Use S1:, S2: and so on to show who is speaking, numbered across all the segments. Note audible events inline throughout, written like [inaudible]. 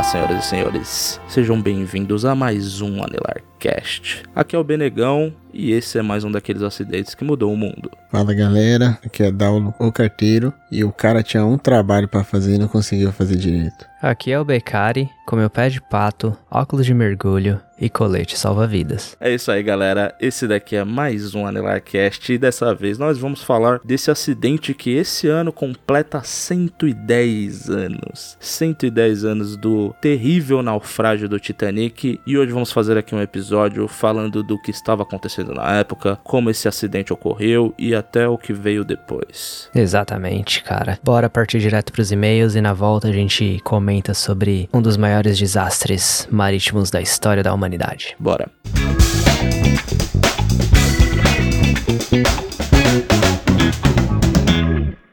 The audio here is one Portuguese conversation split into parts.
S1: Olá, senhoras e senhores. Sejam bem-vindos a mais um Anelarcast. Aqui é o Benegão e esse é mais um daqueles acidentes que mudou o mundo.
S2: Fala galera, aqui é Daulo, o carteiro, e o cara tinha um trabalho pra fazer e não conseguiu fazer direito.
S3: Aqui é o Becari, com meu pé de pato, óculos de mergulho e colete salva-vidas.
S1: É isso aí, galera. Esse daqui é mais um Anelarcast e dessa vez nós vamos falar desse acidente que esse ano completa 110 anos. 110 anos do terrível naufrágio do Titanic e hoje vamos fazer aqui um episódio falando do que estava acontecendo na época, como esse acidente ocorreu e até o que veio depois.
S3: Exatamente, cara. Bora partir direto pros e-mails e na volta a gente comenta sobre um dos maiores desastres marítimos da história da humanidade.
S1: Bora.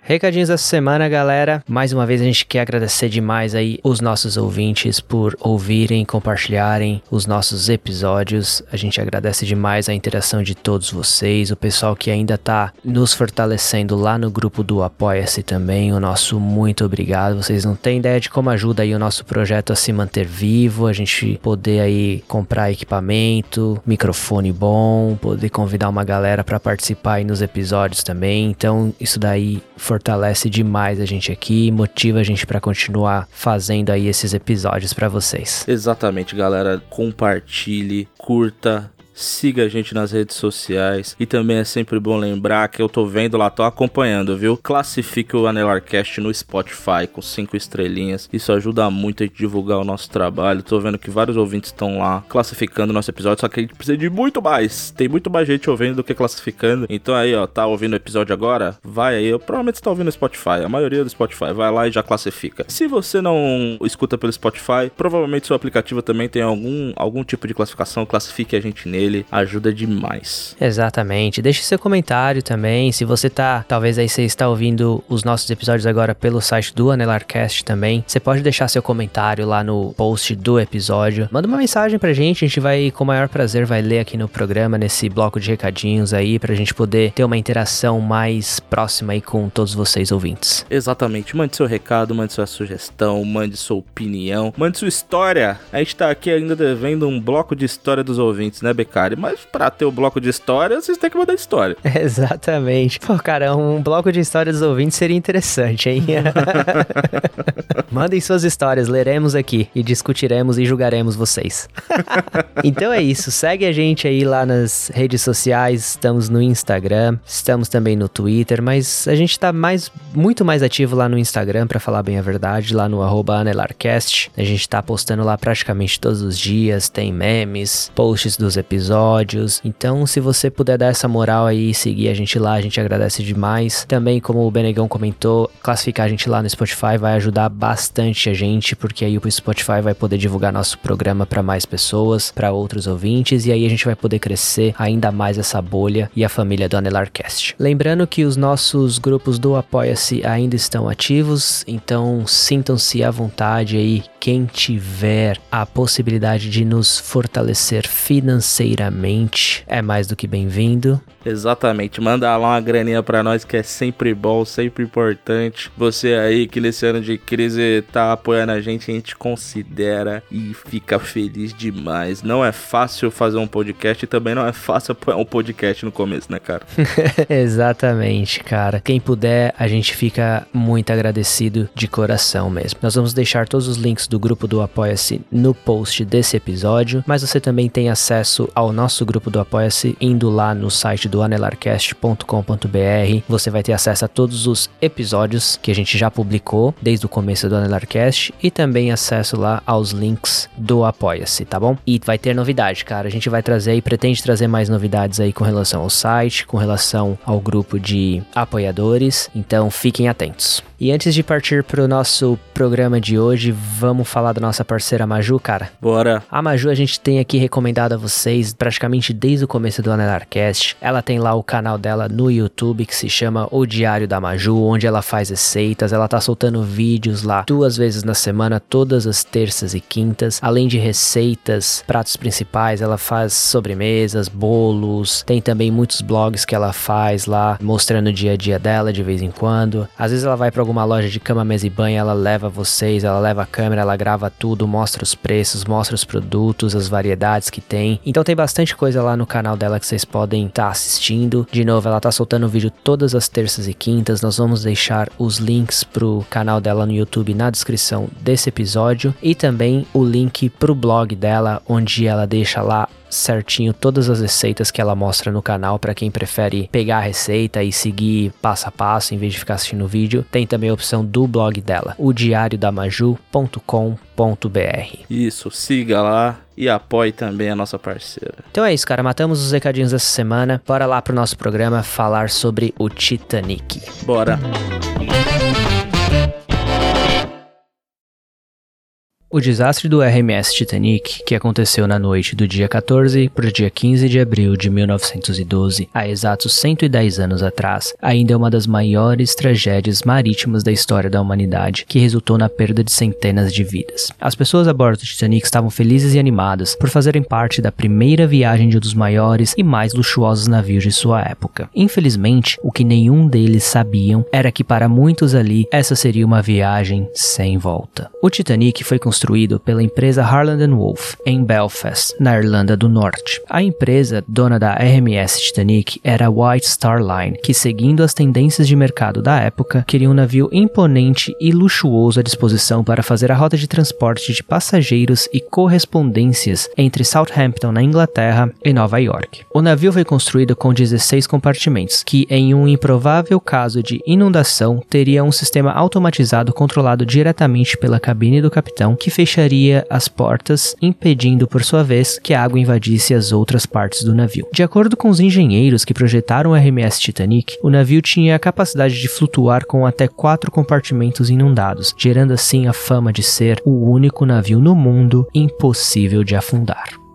S3: Recadinhos dessa semana, galera. Mais uma vez a gente quer agradecer demais aí os nossos ouvintes por ouvirem, compartilharem os nossos episódios. A gente agradece demais a interação de todos vocês, o pessoal que ainda tá nos fortalecendo lá no grupo do Apoia-se também. O nosso muito obrigado. Vocês não têm ideia de como ajuda aí o nosso projeto a se manter vivo, a gente poder aí comprar equipamento, microfone bom, poder convidar uma galera para participar aí nos episódios também. Então, isso daí fortalece demais a gente aqui, motiva a gente para continuar fazendo aí esses episódios para vocês.
S1: Exatamente, galera. Compartilhe, curta, siga a gente nas redes sociais e também é sempre bom lembrar que eu tô vendo lá, tô acompanhando, viu? Classifique o Anelarcast no Spotify com cinco estrelinhas, isso ajuda muito a gente divulgar o nosso trabalho. Tô vendo que vários ouvintes estão lá classificando nosso episódio, só que a gente precisa de muito mais. Tem muito mais gente ouvindo do que classificando. Então aí, ó, tá ouvindo o episódio agora? Vai aí, eu provavelmente está ouvindo no Spotify, a maioria do Spotify, vai lá e já classifica. Se você não escuta pelo Spotify, provavelmente seu aplicativo também tem algum algum tipo de classificação, classifique a gente nele ele ajuda demais.
S3: Exatamente. Deixe seu comentário também. Se você tá, talvez aí você está ouvindo os nossos episódios agora pelo site do Anelarcast também, você pode deixar seu comentário lá no post do episódio. Manda uma mensagem pra gente, a gente vai com o maior prazer vai ler aqui no programa nesse bloco de recadinhos aí pra gente poder ter uma interação mais próxima aí com todos vocês ouvintes.
S1: Exatamente. Mande seu recado, mande sua sugestão, mande sua opinião, mande sua história. A gente tá aqui ainda devendo um bloco de história dos ouvintes, né, BK? Mas para ter o bloco de história, vocês têm que mandar história. [laughs]
S3: Exatamente. Pô, cara, um bloco de história dos ouvintes seria interessante, hein? [laughs] Mandem suas histórias, leremos aqui e discutiremos e julgaremos vocês. [laughs] então é isso, segue a gente aí lá nas redes sociais, estamos no Instagram, estamos também no Twitter, mas a gente tá mais, muito mais ativo lá no Instagram, para falar bem a verdade, lá no anelarcast. A gente tá postando lá praticamente todos os dias, tem memes, posts dos episódios. Então, se você puder dar essa moral aí e seguir a gente lá, a gente agradece demais. Também, como o Benegão comentou, classificar a gente lá no Spotify vai ajudar bastante a gente, porque aí o Spotify vai poder divulgar nosso programa para mais pessoas, para outros ouvintes, e aí a gente vai poder crescer ainda mais essa bolha e a família do Anelarcast. Lembrando que os nossos grupos do Apoia-se ainda estão ativos, então sintam-se à vontade aí, quem tiver a possibilidade de nos fortalecer financeiramente, é mais do que bem-vindo.
S1: Exatamente, manda lá uma graninha pra nós que é sempre bom, sempre importante. Você aí que nesse ano de crise tá apoiando a gente, a gente considera e fica feliz demais. Não é fácil fazer um podcast e também não é fácil apoiar um podcast no começo, né, cara? [laughs]
S3: Exatamente, cara. Quem puder, a gente fica muito agradecido de coração mesmo. Nós vamos deixar todos os links do grupo do Apoia-se no post desse episódio, mas você também tem acesso ao nosso grupo do Apoia-se indo lá no site do anelarcast.com.br. Você vai ter acesso a todos os episódios que a gente já publicou desde o começo do Anelarcast e também acesso lá aos links do Apoia-se, tá bom? E vai ter novidade, cara. A gente vai trazer e pretende trazer mais novidades aí com relação ao site, com relação ao grupo de apoiadores. Então fiquem atentos. E antes de partir para o nosso programa de hoje, vamos falar da nossa parceira Maju, cara?
S1: Bora.
S3: A Maju a gente tem aqui recomendado a vocês praticamente desde o começo do Anelarcast. Ela tem lá o canal dela no YouTube que se chama O Diário da Maju, onde ela faz receitas. Ela tá soltando vídeos lá duas vezes na semana, todas as terças e quintas. Além de receitas, pratos principais, ela faz sobremesas, bolos. Tem também muitos blogs que ela faz lá, mostrando o dia a dia dela de vez em quando. Às vezes ela vai para alguma loja de cama, mesa e banho, ela leva vocês, ela leva a câmera, ela grava tudo, mostra os preços, mostra os produtos, as variedades que tem. Então tem bastante coisa lá no canal dela que vocês podem estar tá assistindo. De novo, ela tá soltando vídeo todas as terças e quintas. Nós vamos deixar os links pro canal dela no YouTube na descrição desse episódio e também o link pro blog dela, onde ela deixa lá certinho todas as receitas que ela mostra no canal para quem prefere pegar a receita e seguir passo a passo em vez de ficar assistindo o vídeo. Tem também a opção do blog dela, o diariodamaju.com.br.
S1: Isso, siga lá e apoie também a nossa parceira.
S3: Então é isso, cara. Matamos os recadinhos dessa semana. Bora lá pro nosso programa falar sobre o Titanic.
S1: Bora.
S3: O desastre do RMS Titanic, que aconteceu na noite do dia 14 para o dia 15 de abril de 1912, há exatos 110 anos atrás, ainda é uma das maiores tragédias marítimas da história da humanidade, que resultou na perda de centenas de vidas. As pessoas a bordo do Titanic estavam felizes e animadas por fazerem parte da primeira viagem de um dos maiores e mais luxuosos navios de sua época. Infelizmente, o que nenhum deles sabiam era que para muitos ali essa seria uma viagem sem volta. O Titanic foi construído pela empresa Harland Wolff em Belfast, na Irlanda do Norte. A empresa, dona da RMS Titanic, era White Star Line, que seguindo as tendências de mercado da época, queria um navio imponente e luxuoso à disposição para fazer a rota de transporte de passageiros e correspondências entre Southampton, na Inglaterra, e Nova York. O navio foi construído com 16 compartimentos, que em um improvável caso de inundação teria um sistema automatizado controlado diretamente pela cabine do capitão que fecharia as portas, impedindo por sua vez que a água invadisse as outras partes do navio. De acordo com os engenheiros que projetaram o RMS Titanic, o navio tinha a capacidade de flutuar com até quatro compartimentos inundados, gerando assim a fama de ser o único navio no mundo impossível de afundar.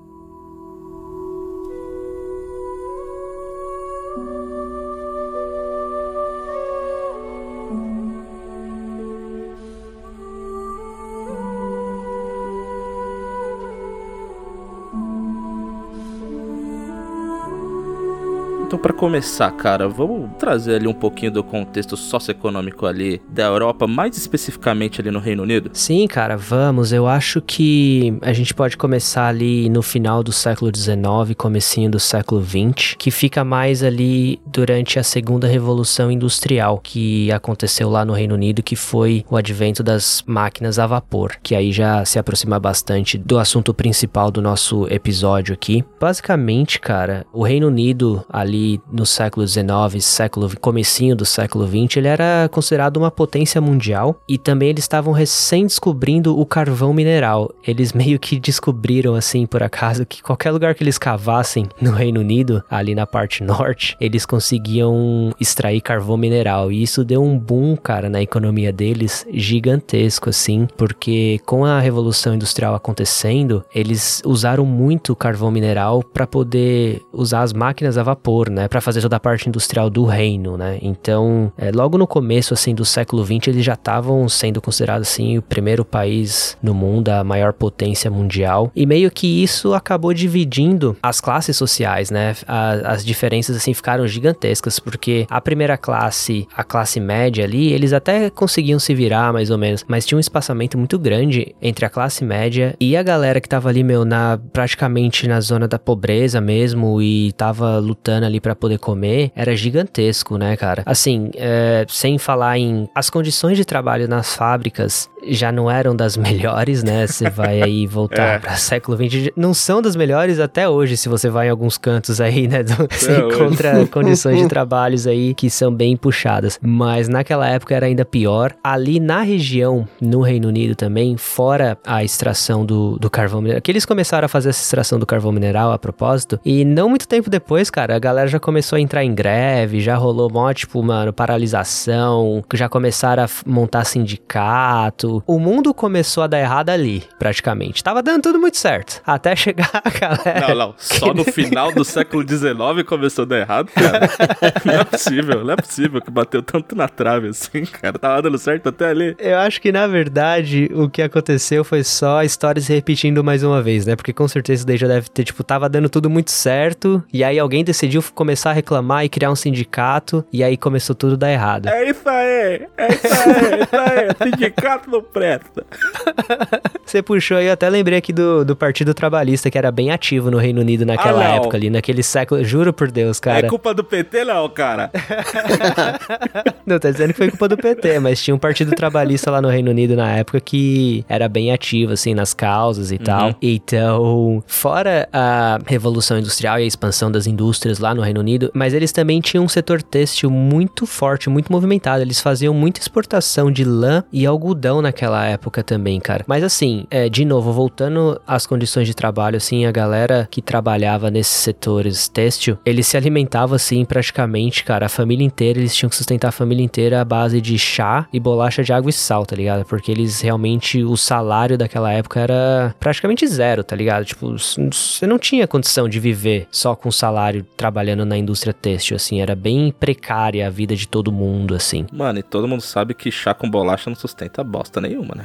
S1: Para começar, cara, vamos trazer ali um pouquinho do contexto socioeconômico ali da Europa, mais especificamente ali no Reino Unido?
S3: Sim, cara, vamos. Eu acho que a gente pode começar ali no final do século XIX, comecinho do século XX, que fica mais ali durante a segunda revolução industrial que aconteceu lá no Reino Unido, que foi o advento das máquinas a vapor, que aí já se aproxima bastante do assunto principal do nosso episódio aqui. Basicamente, cara, o Reino Unido ali no século XIX, século comecinho do século XX, ele era considerado uma potência mundial e também eles estavam recém descobrindo o carvão mineral. Eles [laughs] meio que descobriram assim por acaso que qualquer lugar que eles cavassem no Reino Unido, ali na parte norte, eles conseguiam extrair carvão mineral e isso deu um boom, cara, na economia deles gigantesco assim, porque com a revolução industrial acontecendo, eles usaram muito carvão mineral para poder usar as máquinas a vapor, né, para fazer toda a parte industrial do reino, né? Então, é, logo no começo assim do século XX, eles já estavam sendo considerados assim o primeiro país no mundo, a maior potência mundial. E meio que isso acabou dividindo as classes sociais, né? A, as diferenças assim ficaram gigantescas, porque a primeira classe, a classe média ali, eles até conseguiam se virar mais ou menos, mas tinha um espaçamento muito grande entre a classe média e a galera que tava ali, meu, na praticamente na zona da pobreza mesmo e tava lutando ali para poder comer era gigantesco, né, cara? Assim, é, sem falar em as condições de trabalho nas fábricas já não eram das [laughs] melhores, né? Você vai aí voltar é. para século XX, não são das melhores até hoje, se você vai em alguns cantos aí, né? [laughs] Você encontra [laughs] condições de trabalhos aí que são bem puxadas. Mas naquela época era ainda pior. Ali na região, no Reino Unido também, fora a extração do, do carvão mineral, que eles começaram a fazer essa extração do carvão mineral a propósito, e não muito tempo depois, cara, a galera já começou a entrar em greve, já rolou mó, tipo, mano, paralisação, já começaram a montar sindicato. O mundo começou a dar errado ali, praticamente. Tava dando tudo muito certo. Até chegar a galera.
S1: Não, não. Só no final do século XIX começou a dar errado, cara. [laughs] não é possível, não é possível que bateu tanto na trave assim, cara. Tava dando certo até ali.
S3: Eu acho que, na verdade, o que aconteceu foi só a história se repetindo mais uma vez, né? Porque com certeza daí já deve ter, tipo, tava dando tudo muito certo. E aí alguém decidiu começar a reclamar e criar um sindicato. E aí começou tudo a dar errado.
S1: É isso aí, é isso aí, é isso aí. Sindicato não presta. [laughs]
S3: Você puxou aí, eu até lembrei aqui do, do Partido Trabalhista, que era bem ativo no Reino Unido naquela ah, época ali, naquele século. Juro por Deus, cara.
S1: É culpa do PT, não, cara. [laughs]
S3: não, tá dizendo que foi culpa do PT, mas tinha um Partido Trabalhista lá no Reino Unido na época que era bem ativo, assim, nas causas e uhum. tal. Então, fora a Revolução Industrial e a expansão das indústrias lá no Reino Unido, mas eles também tinham um setor têxtil muito forte, muito movimentado. Eles faziam muita exportação de lã e algodão naquela época também, cara. Mas assim, é, de novo, voltando às condições de trabalho, assim, a galera que trabalhava nesses setores têxtil, eles se alimentavam, assim, praticamente, cara, a família inteira, eles tinham que sustentar a família inteira à base de chá e bolacha de água e sal, tá ligado? Porque eles realmente, o salário daquela época era praticamente zero, tá ligado? Tipo, você não tinha condição de viver só com salário trabalhando na indústria têxtil, assim, era bem precária a vida de todo mundo, assim.
S1: Mano, e todo mundo sabe que chá com bolacha não sustenta bosta nenhuma, né?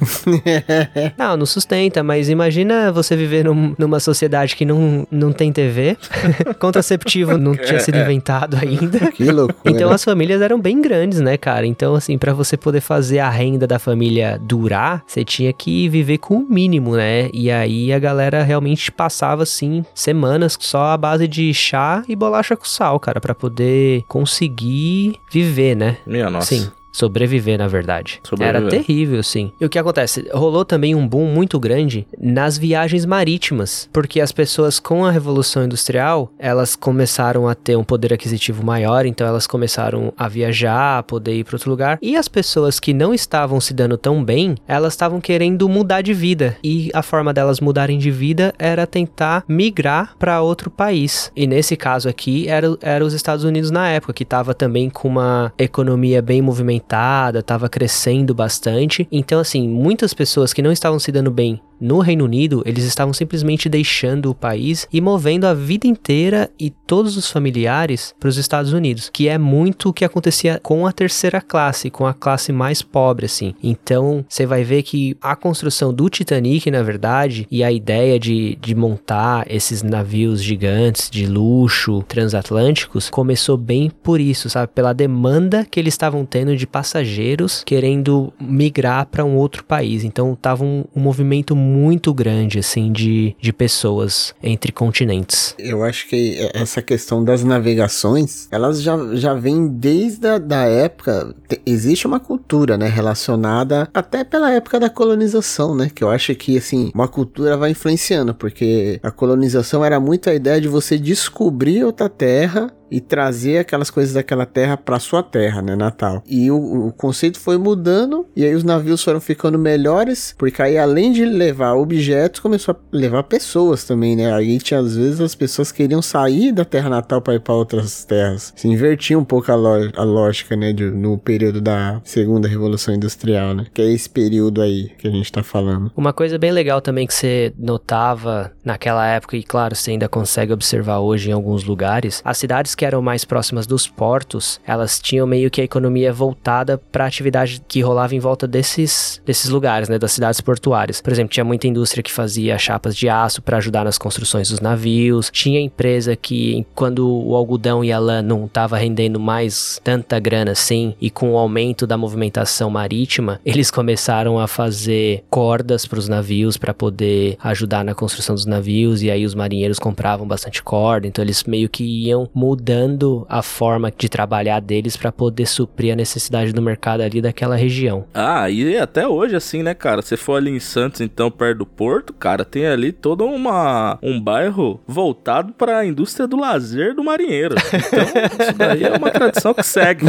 S1: [laughs]
S3: não, não sustenta, mas imagina você viver num, numa sociedade que não, não tem TV, [laughs] contraceptivo não [laughs] tinha sido inventado ainda.
S2: Que loucura.
S3: Então as famílias eram bem grandes, né, cara? Então, assim, para você poder fazer a renda da família durar, você tinha que viver com o mínimo, né? E aí a galera realmente passava, assim, semanas só à base de chá e bolacha com sal, cara, para poder conseguir viver, né?
S1: Minha nossa. Sim.
S3: Sobreviver, na verdade. Sobreviver. Era terrível, sim. E o que acontece? Rolou também um boom muito grande nas viagens marítimas, porque as pessoas com a Revolução Industrial, elas começaram a ter um poder aquisitivo maior, então elas começaram a viajar, a poder ir para outro lugar. E as pessoas que não estavam se dando tão bem, elas estavam querendo mudar de vida. E a forma delas mudarem de vida era tentar migrar para outro país. E nesse caso aqui, era, era os Estados Unidos na época, que estava também com uma economia bem movimentada movimentada, estava crescendo bastante. Então, assim, muitas pessoas que não estavam se dando bem no Reino Unido, eles estavam simplesmente deixando o país e movendo a vida inteira e todos os familiares para os Estados Unidos, que é muito o que acontecia com a terceira classe, com a classe mais pobre, assim. Então, você vai ver que a construção do Titanic, na verdade, e a ideia de, de montar esses navios gigantes de luxo transatlânticos começou bem por isso, sabe? Pela demanda que eles estavam tendo de passageiros querendo migrar para um outro país. Então, tava um, um movimento muito grande, assim, de, de pessoas entre continentes.
S2: Eu acho que essa questão das navegações, elas já, já vem desde a da época, existe uma cultura, né, relacionada até pela época da colonização, né, que eu acho que, assim, uma cultura vai influenciando, porque a colonização era muito a ideia de você descobrir outra terra e trazer aquelas coisas daquela terra para sua terra, né, natal. E o, o, conceito foi mudando e aí os navios foram ficando melhores, porque aí além de levar objetos, começou a levar pessoas também, né? Aí tinha às vezes as pessoas queriam sair da terra natal para ir para outras terras. Se invertia um pouco a, a lógica, né, de, no período da segunda revolução industrial, né? Que é esse período aí que a gente tá falando.
S3: Uma coisa bem legal também que você notava naquela época e claro, você ainda consegue observar hoje em alguns lugares, as cidades que eram mais próximas dos portos, elas tinham meio que a economia voltada para a atividade que rolava em volta desses, desses lugares, né, das cidades portuárias. Por exemplo, tinha muita indústria que fazia chapas de aço para ajudar nas construções dos navios, tinha empresa que quando o algodão e a lã não estava rendendo mais tanta grana assim, e com o aumento da movimentação marítima, eles começaram a fazer cordas para os navios para poder ajudar na construção dos navios, e aí os marinheiros compravam bastante corda, então eles meio que iam mudar mudando a forma de trabalhar deles para poder suprir a necessidade do mercado ali daquela região.
S1: Ah, e até hoje assim, né, cara? Se for ali em Santos, então perto do porto, cara, tem ali todo uma um bairro voltado para a indústria do lazer do marinheiro. Então, [laughs] isso daí é uma tradição que segue.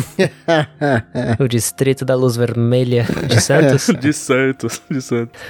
S3: o distrito da Luz Vermelha de Santos? [laughs]
S1: de Santos, de Santos.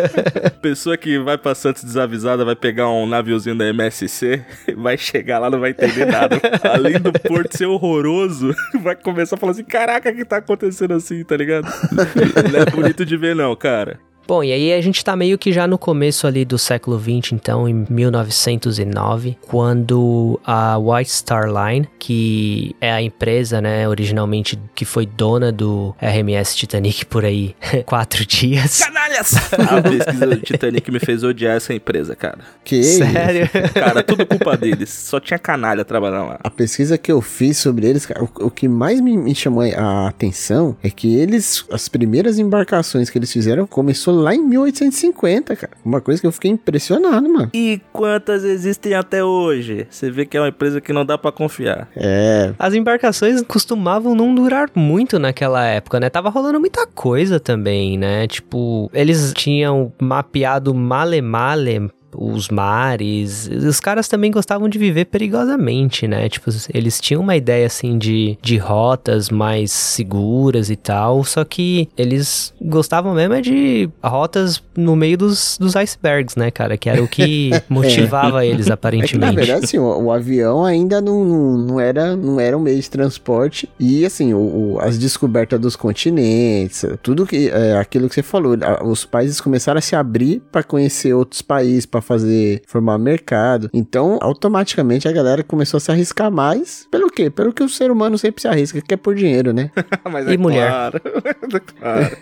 S1: [laughs] Pessoa que vai pra Santos desavisada vai pegar um naviozinho da MSC, vai chegar lá, não vai entender nada. [laughs] Além do porto ser horroroso, [laughs] vai começar a falar assim: caraca, o que tá acontecendo assim, tá ligado? [laughs] Não é bonito de ver, não, cara.
S3: Bom, e aí a gente tá meio que já no começo ali do século 20, então em 1909, quando a White Star Line, que é a empresa, né, originalmente que foi dona do RMS Titanic por aí [laughs] quatro dias.
S1: Canalhas! [laughs] A pesquisa do Titanic me fez odiar essa empresa, cara.
S3: Que Sério? [laughs]
S1: Cara, tudo culpa deles. Só tinha canalha trabalhando lá.
S2: A pesquisa que eu fiz sobre eles, cara, o, o que mais me, me chamou a atenção é que eles, as primeiras embarcações que eles fizeram começou lá em 1850, cara. Uma coisa que eu fiquei impressionado, mano.
S1: E quantas existem até hoje? Você vê que é uma empresa que não dá para confiar.
S2: É.
S3: As embarcações costumavam não durar muito naquela época, né? Tava rolando muita coisa também, né? Tipo, eles tinham mapeado male male os mares. Os caras também gostavam de viver perigosamente, né? Tipo, eles tinham uma ideia assim de, de rotas mais seguras e tal, só que eles gostavam mesmo é de rotas no meio dos, dos icebergs, né, cara? Que era o que [laughs] motivava é. eles aparentemente. É que,
S2: na verdade, assim, o, o, avião ainda não, não, não, era, não era um meio de transporte e, assim, o, o as descobertas dos continentes, tudo que, é, aquilo que você falou, os países começaram a se abrir para conhecer outros países, para fazer, formar mercado. Então, automaticamente a galera começou a se arriscar mais. Pelo quê? Pelo que o ser humano sempre se arrisca, que é por dinheiro, né? [laughs]
S1: Mas e é mulher. Claro. [laughs] claro.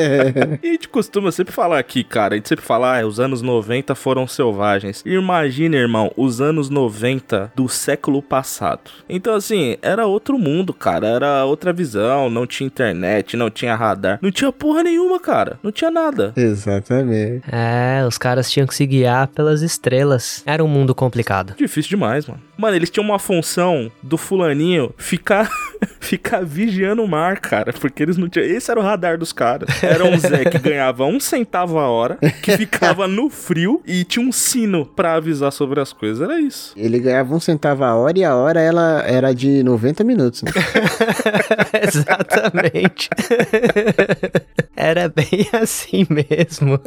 S1: [laughs] E a gente costuma sempre falar aqui, cara, a gente sempre fala, ah, os anos 90 foram selvagens. Imagina, irmão, os anos 90 do século passado. Então, assim, era outro mundo, cara, era outra visão, não tinha internet, não tinha radar, não tinha porra nenhuma, cara, não tinha nada.
S2: Exatamente.
S3: É, os caras tinham que se guiar pelas estrelas. Era um mundo complicado.
S1: Difícil demais, mano. Mano, eles tinham uma função do fulaninho ficar [laughs] ficar vigiando o mar, cara, porque eles não tinham. Esse era o radar dos caras. Era um Zé que ganhava um centavo a hora, que ficava no frio e tinha um sino para avisar sobre as coisas. Era isso.
S2: Ele ganhava um centavo a hora e a hora ela era de 90 minutos. Né? [laughs]
S3: Exatamente. [laughs] era [laughs] bem assim mesmo.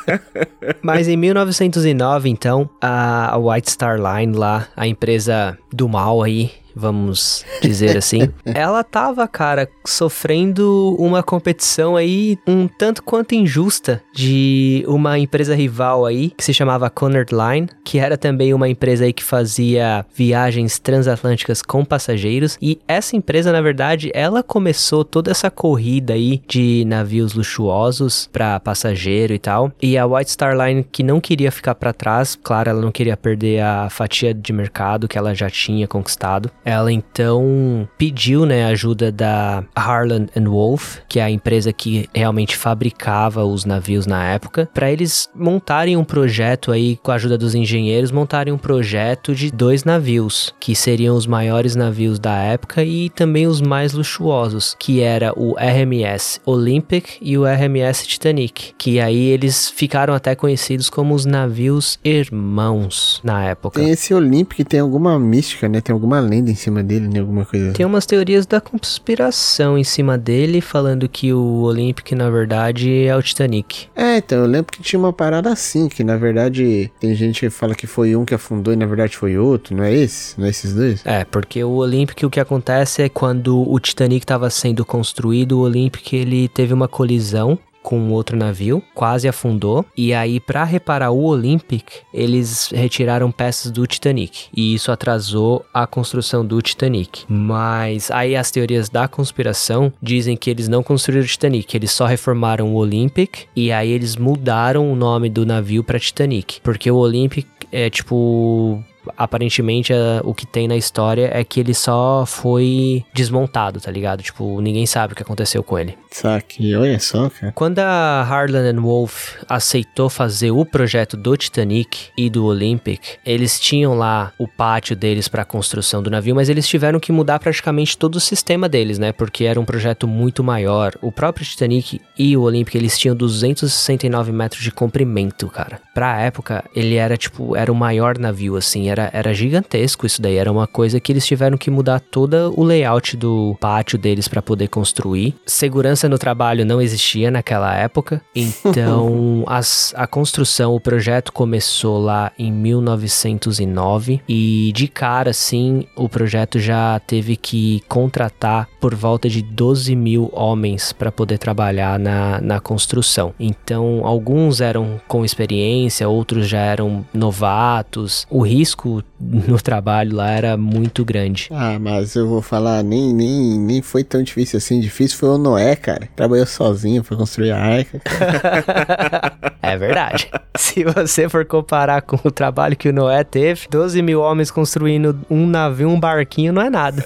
S3: [laughs] Mas em 1909, então, a White Star Line lá, a empresa do mal aí, vamos dizer assim, [laughs] ela tava, cara, sofrendo uma competição aí um tanto quanto injusta de uma empresa rival aí, que se chamava Cunard Line, que era também uma empresa aí que fazia viagens transatlânticas com passageiros, e essa empresa, na verdade, ela começou toda essa corrida aí de navios luxuosos para passageiro e tal, e a White Star Line que não queria ficar para trás, claro, ela não queria perder a fatia de mercado que ela já tinha conquistado. Ela então pediu, né, ajuda da Harland and Wolff, que é a empresa que realmente fabricava os navios na época, para eles montarem um projeto aí com a ajuda dos engenheiros, montarem um projeto de dois navios, que seriam os maiores navios da época e também os mais luxuosos, que era o RMS Olympic e o RMS Titanic, que aí eles ficaram até conhecidos como os navios irmãos na época.
S2: Esse Olympic, tem alguma mística, né? Tem alguma lenda em cima dele, né? Alguma coisa.
S3: Tem umas teorias da conspiração em cima dele, falando que o Olympic, na verdade, é o Titanic.
S2: É, então, eu lembro que tinha uma parada assim, que na verdade tem gente que fala que foi um que afundou e na verdade foi outro, não é esse? Não é esses dois?
S3: É, porque o Olympic, o que acontece é quando o Titanic estava sendo construído, o Olympic ele teve uma colisão com outro navio, quase afundou. E aí, para reparar o Olympic, eles retiraram peças do Titanic. E isso atrasou a construção do Titanic. Mas aí as teorias da conspiração dizem que eles não construíram o Titanic, eles só reformaram o Olympic e aí eles mudaram o nome do navio para Titanic, porque o Olympic é tipo aparentemente a, o que tem na história é que ele só foi desmontado, tá ligado? Tipo, ninguém sabe o que aconteceu com ele.
S2: Saque, olha só, cara.
S3: Quando a Harlan and Wolff aceitou fazer o projeto do Titanic e do Olympic, eles tinham lá o pátio deles para a construção do navio, mas eles tiveram que mudar praticamente todo o sistema deles, né? Porque era um projeto muito maior. O próprio Titanic e o Olympic, eles tinham 269 metros de comprimento, cara. Pra época, ele era tipo, era o maior navio, assim, era, era gigantesco isso daí. Era uma coisa que eles tiveram que mudar todo o layout do pátio deles para poder construir. Segurança no trabalho não existia naquela época, [laughs] então as, a construção, o projeto começou lá em 1909 e de cara, assim, o projeto já teve que contratar por volta de 12 mil homens para poder trabalhar na, na construção. Então, alguns eram com experiência, outros já eram novatos. O risco no trabalho lá era muito grande.
S2: Ah, mas eu vou falar, nem, nem, nem foi tão difícil assim. Difícil foi o Noé, cara. Trabalhou sozinho para construir a arca. [laughs]
S3: é verdade. Se você for comparar com o trabalho que o Noé teve, 12 mil homens construindo um navio, um barquinho, não é nada.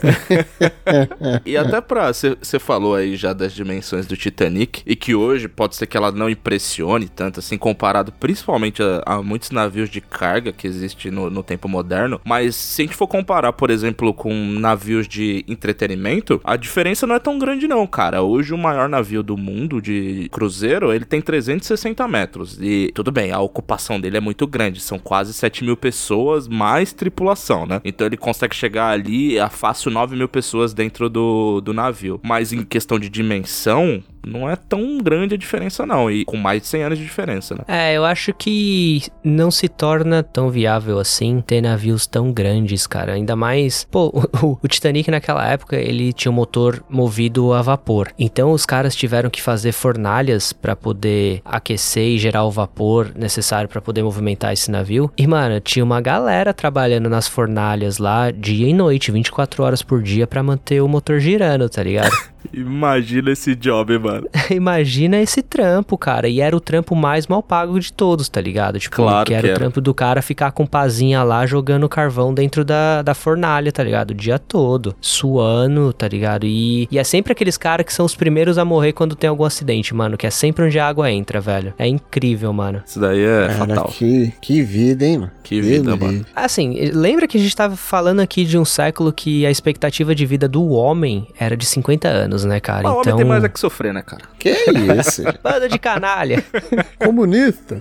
S1: e até pra. Você falou aí já das dimensões do Titanic, e que hoje pode ser que ela não impressione tanto, assim, comparado principalmente a, a muitos navios de carga que existe no, no tempo moderno. Mas se a gente for comparar, por exemplo, com navios de entretenimento, a diferença não é tão grande, não, cara. Hoje o maior navio do mundo de cruzeiro, ele tem 360 metros. E tudo bem, a ocupação dele é muito grande. São quase 7 mil pessoas mais tripulação, né? Então ele consegue chegar ali a fácil 9 mil pessoas dentro do, do navio. Mas em questão de dimensão, não é tão grande a diferença, não. E com mais de 100 anos de diferença, né?
S3: É, eu acho que não se torna tão viável assim ter navios tão grandes, cara. Ainda mais, pô, [laughs] o, o Titanic naquela época ele tinha um motor movido a vapor. Então os caras tiveram que fazer fornalhas para poder aquecer e gerar o vapor necessário para poder movimentar esse navio. E, mano, tinha uma galera trabalhando nas fornalhas lá dia e noite, 24 horas por dia para manter o motor girando, tá ligado? [laughs]
S1: Imagina esse job, mano. [laughs]
S3: Imagina esse trampo, cara. E era o trampo mais mal pago de todos, tá ligado? Tipo,
S1: claro
S3: que era
S1: que
S3: o
S1: era.
S3: trampo do cara ficar com pazinha lá jogando carvão dentro da, da fornalha, tá ligado? O dia todo. Suando, tá ligado? E, e é sempre aqueles caras que são os primeiros a morrer quando tem algum acidente, mano. Que é sempre onde a água entra, velho. É incrível, mano.
S1: Isso daí é
S2: Cara,
S1: fatal.
S2: que, que vida, hein, mano?
S1: Que vida, mano.
S3: Assim, lembra que a gente tava falando aqui de um século que a expectativa de vida do homem era de 50 anos, né, cara?
S1: Mas o homem
S3: então.
S1: tem mais é que sofrer, né, cara?
S2: Que isso? [laughs]
S3: Banda de canalha! [laughs]
S2: Comunista.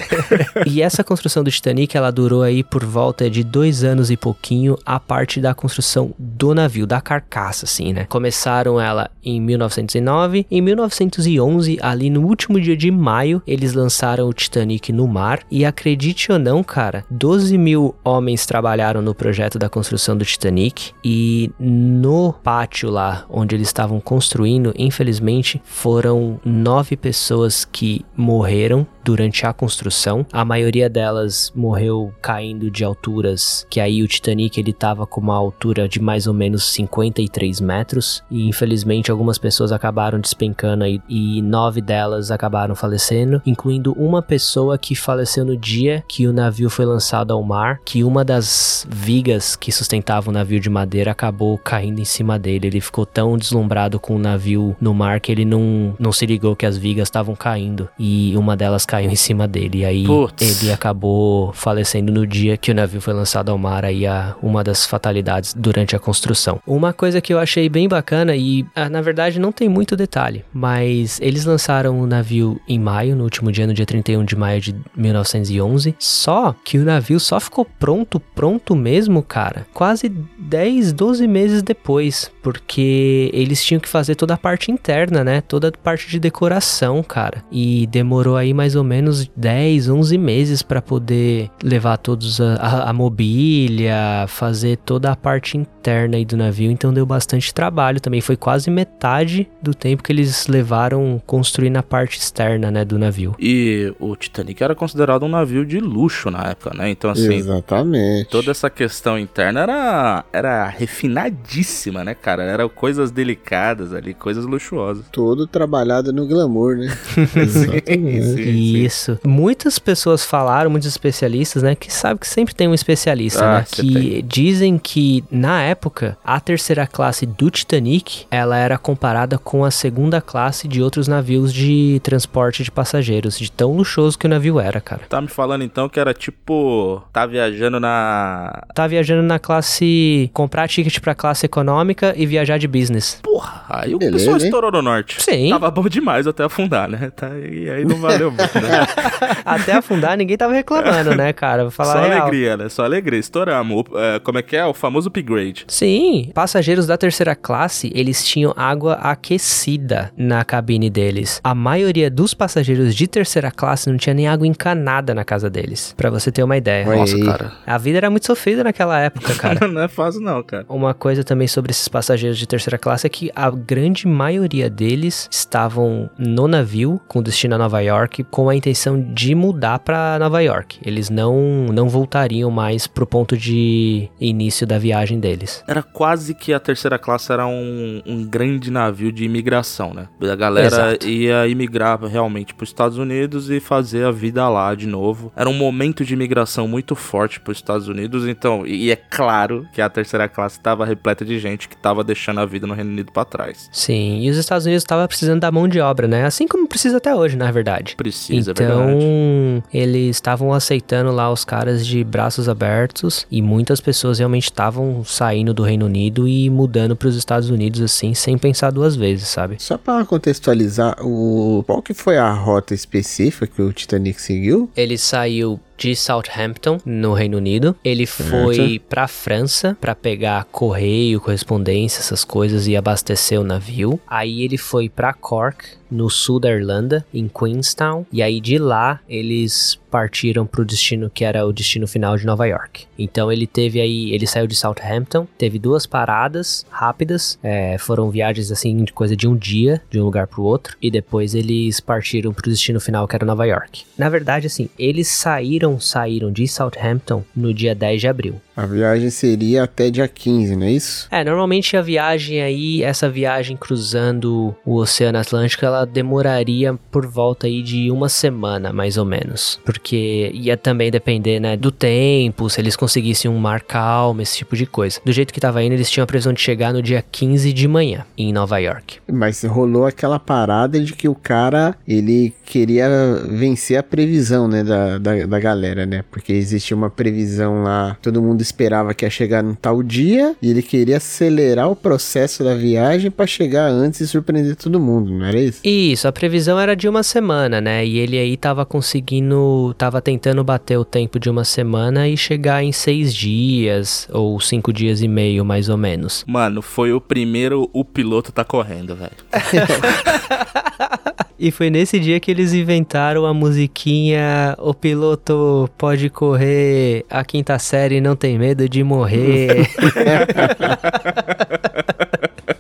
S3: E essa construção do Titanic, ela durou aí por volta de dois anos e pouquinho a parte da construção do navio, da carcaça, assim, né? Começaram ela em 1909, em 1911, ali no último dia de maio, eles lançaram o Titanic no mar e acredite ou não, cara, 12 mil homens trabalharam no projeto da construção do Titanic e no pátio lá onde eles estavam construindo, infelizmente, foram nove pessoas que morreram durante a construção. A maioria delas morreu caindo de alturas, que aí o Titanic ele tava com uma altura de mais ou menos 53 metros e infelizmente algumas pessoas acabaram despencando aí, e nove delas acabaram falecendo, incluindo uma pessoa que faleceu no dia que o navio foi lançado ao mar, que uma das vigas que sustentavam o navio de madeira acabou caindo em cima dele. Ele ficou tão deslumbrado com o navio no mar que ele não, não se ligou que as vigas estavam caindo e uma delas caiu em cima dele. E aí ele acabou falecendo no dia que o navio foi lançado ao mar, aí a, uma das fatalidades durante a construção. Uma coisa que eu achei bem bacana e ah, na verdade não tem muito detalhe, mas eles lançaram o navio em maio, no último dia, no dia 31 de maio de 1911. Só que o navio só ficou pronto, pronto mesmo, cara, quase 10, 12 meses depois, porque eles tinham que fazer toda a parte interna, né? Toda a parte de decoração, cara. E demorou aí mais ou menos 10, 11 meses para poder levar todos a, a, a mobília, fazer toda a parte interna aí do navio, então deu bastante trabalho também. Foi quase metade do tempo que eles levaram construindo a parte externa, né, do navio.
S1: E o Titanic era considerado um navio de luxo na época, né? Então, assim,
S2: Exatamente.
S1: toda essa questão interna era, era refinadíssima, né, cara? Eram coisas delicadas ali. coisas luxuosas.
S2: Todo trabalhado no glamour, né? [laughs]
S1: Sim, sim.
S3: Isso. Muitas pessoas falaram, muitos especialistas, né, que sabe que sempre tem um especialista,
S1: Ah,
S3: né, que
S1: tem.
S3: dizem que na época a terceira classe do Titanic, ela era comparada com a segunda classe de outros navios de transporte de passageiros, de tão luxuoso que o navio era, cara.
S1: Tá me falando então que era tipo. Tá viajando na.
S3: Tá viajando na classe comprar ticket pra classe econômica e viajar de business.
S1: Porra, aí o
S2: Beleza,
S1: pessoal
S2: hein?
S1: estourou no norte.
S3: Sim.
S1: Tava bom demais até afundar, né? Tá, e aí não valeu muito, né? [laughs]
S3: Até afundar ninguém tava reclamando, né, cara? Vou falar
S1: Só
S3: real.
S1: alegria, né? Só alegria. Estouramos. O- é, como é que é? O famoso upgrade.
S3: Sim, passageiros da terceira classe, eles tinham água aquecida na cabine deles. A maioria dos passageiros de terceira classe não tinha nem água encanada na casa deles, Pra você ter uma ideia.
S2: Olha
S1: Nossa,
S2: aí.
S1: cara.
S3: A vida era muito sofrida naquela época, [laughs] cara.
S1: não é fácil, não, cara.
S3: Uma coisa também sobre esses passageiros de terceira classe é que a grande maioria deles estavam no navio com destino a Nova York com a intenção de mudar pra Nova York. Eles não não voltariam mais pro ponto de início da viagem deles.
S1: Era quase que a terceira classe era um, um grande navio de imigração, né? A galera
S3: Exato.
S1: ia imigrar realmente para os Estados Unidos e fazer a vida lá de novo. Era um momento de imigração muito forte para os Estados Unidos, então, e é claro que a terceira classe estava repleta de gente que estava deixando a vida no Reino Unido para trás.
S3: Sim, e os Estados Unidos estavam precisando da mão de obra, né? Assim como precisa até hoje, na verdade.
S1: Precisa, é
S3: então,
S1: verdade.
S3: eles estavam aceitando lá os caras de braços abertos e muitas pessoas realmente estavam saindo do Reino Unido e mudando para os Estados Unidos assim, sem pensar duas vezes, sabe?
S2: Só pra contextualizar, o qual que foi a rota específica que o Titanic seguiu?
S3: Ele saiu de Southampton, no Reino Unido. Ele foi pra França pra pegar correio, correspondência, essas coisas e abastecer o navio. Aí ele foi pra Cork, no sul da Irlanda, em Queenstown. E aí de lá eles partiram pro destino que era o destino final de Nova York. Então ele teve aí, ele saiu de Southampton, teve duas paradas rápidas, é, foram viagens assim de coisa de um dia, de um lugar pro outro, e depois eles partiram pro destino final que era Nova York. Na verdade, assim, eles saíram, saíram de Southampton no dia 10 de abril.
S2: A viagem seria até dia 15, não é isso?
S3: É, normalmente a viagem aí, essa viagem cruzando o Oceano Atlântico, ela demoraria por volta aí de uma semana, mais ou menos. Porque ia também depender, né, do tempo, se eles conseguissem um mar calmo, esse tipo de coisa. Do jeito que tava indo, eles tinham a previsão de chegar no dia 15 de manhã, em Nova York.
S2: Mas rolou aquela parada de que o cara, ele queria vencer a previsão, né, da, da, da galera, né? Porque existia uma previsão lá, todo mundo esperava que ia chegar num tal dia, e ele queria acelerar o processo da viagem pra chegar antes e surpreender todo mundo, não era isso?
S3: Isso, a previsão era de uma semana, né? E ele aí tava conseguindo, tava tentando bater o tempo de uma semana e chegar em seis dias, ou cinco dias e meio, mais ou menos.
S1: Mano, foi o primeiro o piloto tá correndo, velho. [laughs]
S3: E foi nesse dia que eles inventaram a musiquinha O piloto pode correr, a quinta série não tem medo de morrer. [laughs]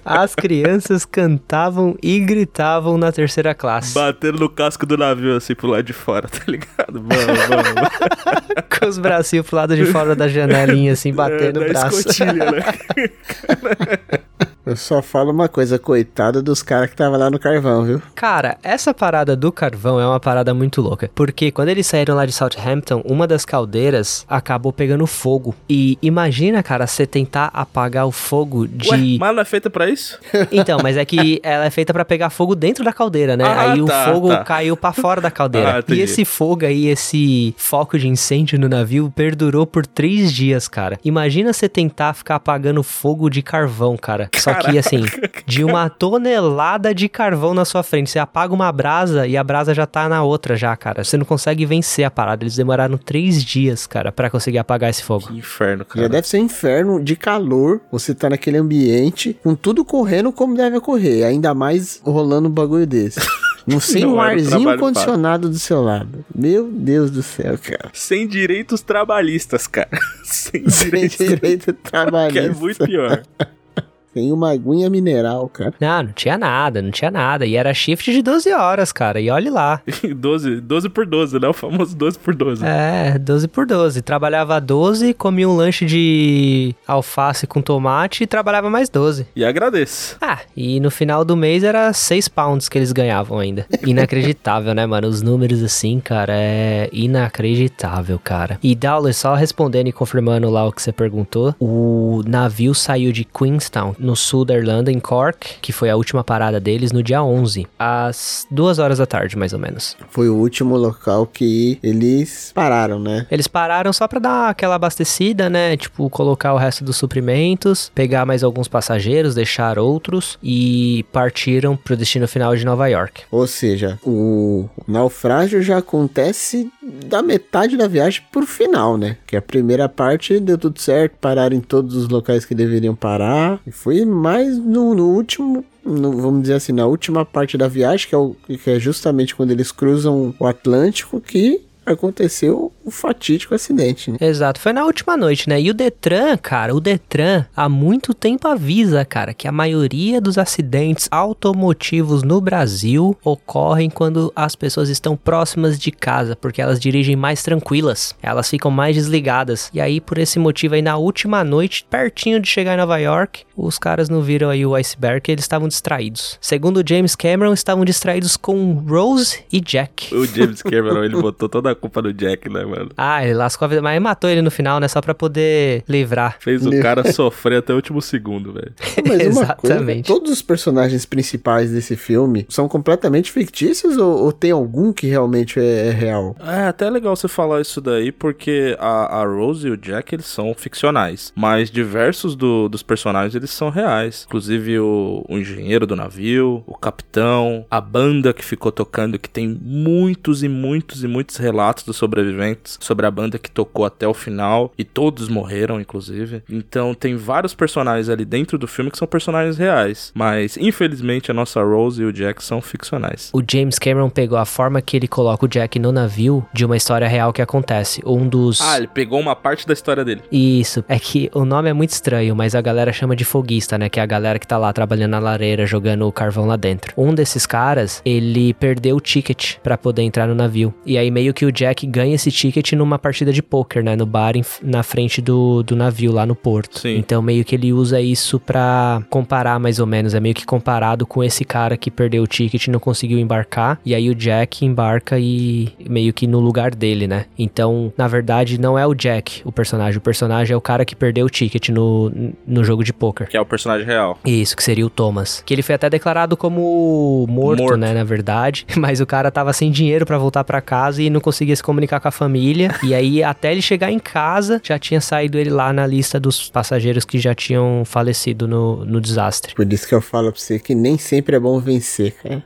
S3: As crianças cantavam e gritavam na terceira classe.
S1: Batendo no casco do navio assim pro lado de fora, tá ligado? Vamos, vamos. [laughs]
S3: com os bracinhos pro lado de fora da janelinha, assim, batendo
S1: É,
S3: o braço.
S1: escotilha, né? [laughs]
S2: Eu só falo uma coisa, coitada dos caras que tava lá no carvão, viu?
S3: Cara, essa parada do carvão é uma parada muito louca. Porque quando eles saíram lá de Southampton, uma das caldeiras acabou pegando fogo. E imagina, cara, você tentar apagar o fogo de.
S1: Ué, mas não é feita pra isso?
S3: Então, mas é que ela é feita pra pegar fogo dentro da caldeira, né?
S1: Ah,
S3: aí
S1: tá,
S3: o fogo
S1: tá.
S3: caiu pra fora da
S1: Ah,
S3: caldeira. e
S1: entendi.
S3: esse fogo aí, esse foco de incêndio no navio, perdurou por três dias, cara. Imagina você tentar ficar apagando fogo de carvão, cara. Só que assim, [laughs] de uma tonelada de carvão na sua frente. Você apaga uma brasa e a brasa já tá na outra já, cara. Você não consegue vencer a parada. Eles demoraram três dias, cara, pra conseguir apagar esse fogo.
S1: Que inferno,
S2: Já
S1: cara.
S2: deve ser um inferno de calor, você tá naquele ambiente, com tudo correndo como deve ocorrer, ainda mais rolando um bagulho desse. [laughs] Não sem
S1: Não
S2: um arzinho condicionado do seu lado. Meu Deus do céu, cara.
S1: Sem direitos trabalhistas, cara. [laughs] Sem
S2: Sem
S1: direitos
S2: direito
S1: Que é muito pior.
S2: Tem uma aguinha mineral, cara.
S3: Não, não tinha nada, não tinha nada. E era shift de 12 horas, cara. E olhe lá. [laughs]
S1: 12, 12 por 12, né? O famoso 12 por 12.
S3: É, 12 por 12. Trabalhava 12, comia um lanche de alface com tomate e trabalhava mais 12.
S1: E agradeço.
S3: Ah, e no final do mês era 6 pounds que eles ganhavam ainda. [laughs] Inacreditável, né, mano? Os números assim, cara, é inacreditável, cara. E Dowler, só respondendo e confirmando lá o que você perguntou, o navio saiu de Queenstown, no sul da Irlanda, em Cork, que foi a última parada deles, no dia 11, às 2 horas da tarde, mais ou menos.
S2: Foi o último local que eles pararam, né?
S3: Eles pararam só pra dar aquela abastecida, né? Tipo, colocar o resto dos suprimentos, pegar mais alguns passageiros, deixar outros e partiram pro destino final de Nova York.
S2: Ou seja, o naufrágio já acontece da metade da viagem pro final, né? Que a primeira parte deu tudo certo, pararam em todos os locais que deveriam parar. E foi mais no, no último no, vamos dizer assim, na última parte da viagem, que é, o, que é justamente quando eles cruzam o Atlântico, que aconteceu o fatídico acidente, né?
S3: Exato, foi na última noite, né? E o Detran, cara, o Detran há muito tempo avisa, cara, que a maioria dos acidentes automotivos no Brasil ocorrem quando as pessoas estão próximas de casa, porque elas dirigem mais tranquilas, elas ficam mais desligadas. E aí, por esse motivo aí, na última noite, pertinho de chegar em Nova York, os caras não viram aí o iceberg, eles estavam distraídos. Segundo James Cameron, estavam distraídos com Rose e Jack.
S1: O James [laughs] Cameron, ele botou toda a culpa no Jack, né, mano?
S3: Ah, ele lascou a vida, mas matou ele no final, né? Só pra poder livrar.
S1: Fez o cara sofrer até o último segundo, velho. [laughs]
S2: Mas uma coisa, todos os personagens principais desse filme são completamente fictícios ou, ou tem algum que realmente é, é real?
S1: É até legal você falar isso daí, porque a, a Rose e o Jack, eles são ficcionais. Mas diversos do- dos personagens, eles são reais. Inclusive o, o engenheiro do navio, o capitão, a banda que ficou tocando, que tem muitos e muitos e muitos relatos dos sobreviventes sobre a banda que tocou até o final. E todos morreram, inclusive. Então tem vários personagens ali dentro do filme que são personagens reais. Mas, infelizmente, a nossa Rose e o Jack são ficcionais.
S3: O James Cameron pegou a forma que ele coloca o Jack no navio de uma história real que acontece. Um dos.
S1: Ah, ele pegou uma parte da história dele.
S3: Isso, é que o nome é muito estranho, mas a galera chama de foguista, né? Que é a galera que tá lá trabalhando na lareira, jogando o carvão lá dentro. Um desses caras, ele perdeu o ticket pra poder entrar no navio. E aí meio que o Jack ganha esse ticket numa partida de pôquer, né? No bar em- na frente do, do navio, lá no porto.
S1: Sim.
S3: Então meio que ele usa isso pra comparar mais ou menos. É meio que comparado com esse cara que perdeu o ticket e não conseguiu embarcar. E aí o Jack embarca e meio que no lugar dele, né? Então, na verdade, não é o Jack o personagem. O personagem é o cara que perdeu o ticket no, no jogo de poker.
S1: Que é o personagem real.
S3: Isso, que seria o Thomas. Que ele foi até declarado como morto,
S1: Morto.
S3: né, na verdade. [laughs] Mas o cara tava sem dinheiro pra voltar pra casa e não conseguia se comunicar com a família. E aí, até ele chegar em casa, já tinha saído ele lá na lista dos passageiros que já tinham falecido no, no desastre.
S2: Por isso que eu falo pra você que nem sempre é bom vencer, cara.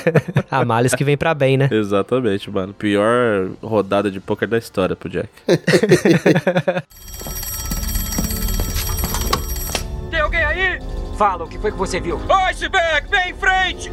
S2: [laughs]
S3: A males que vem pra bem, né?
S1: Exatamente, mano. Pior rodada de poker da história pro Jack. [laughs]
S4: Tem alguém aí? Fala, o que foi que você viu? Iceberg, vem em frente!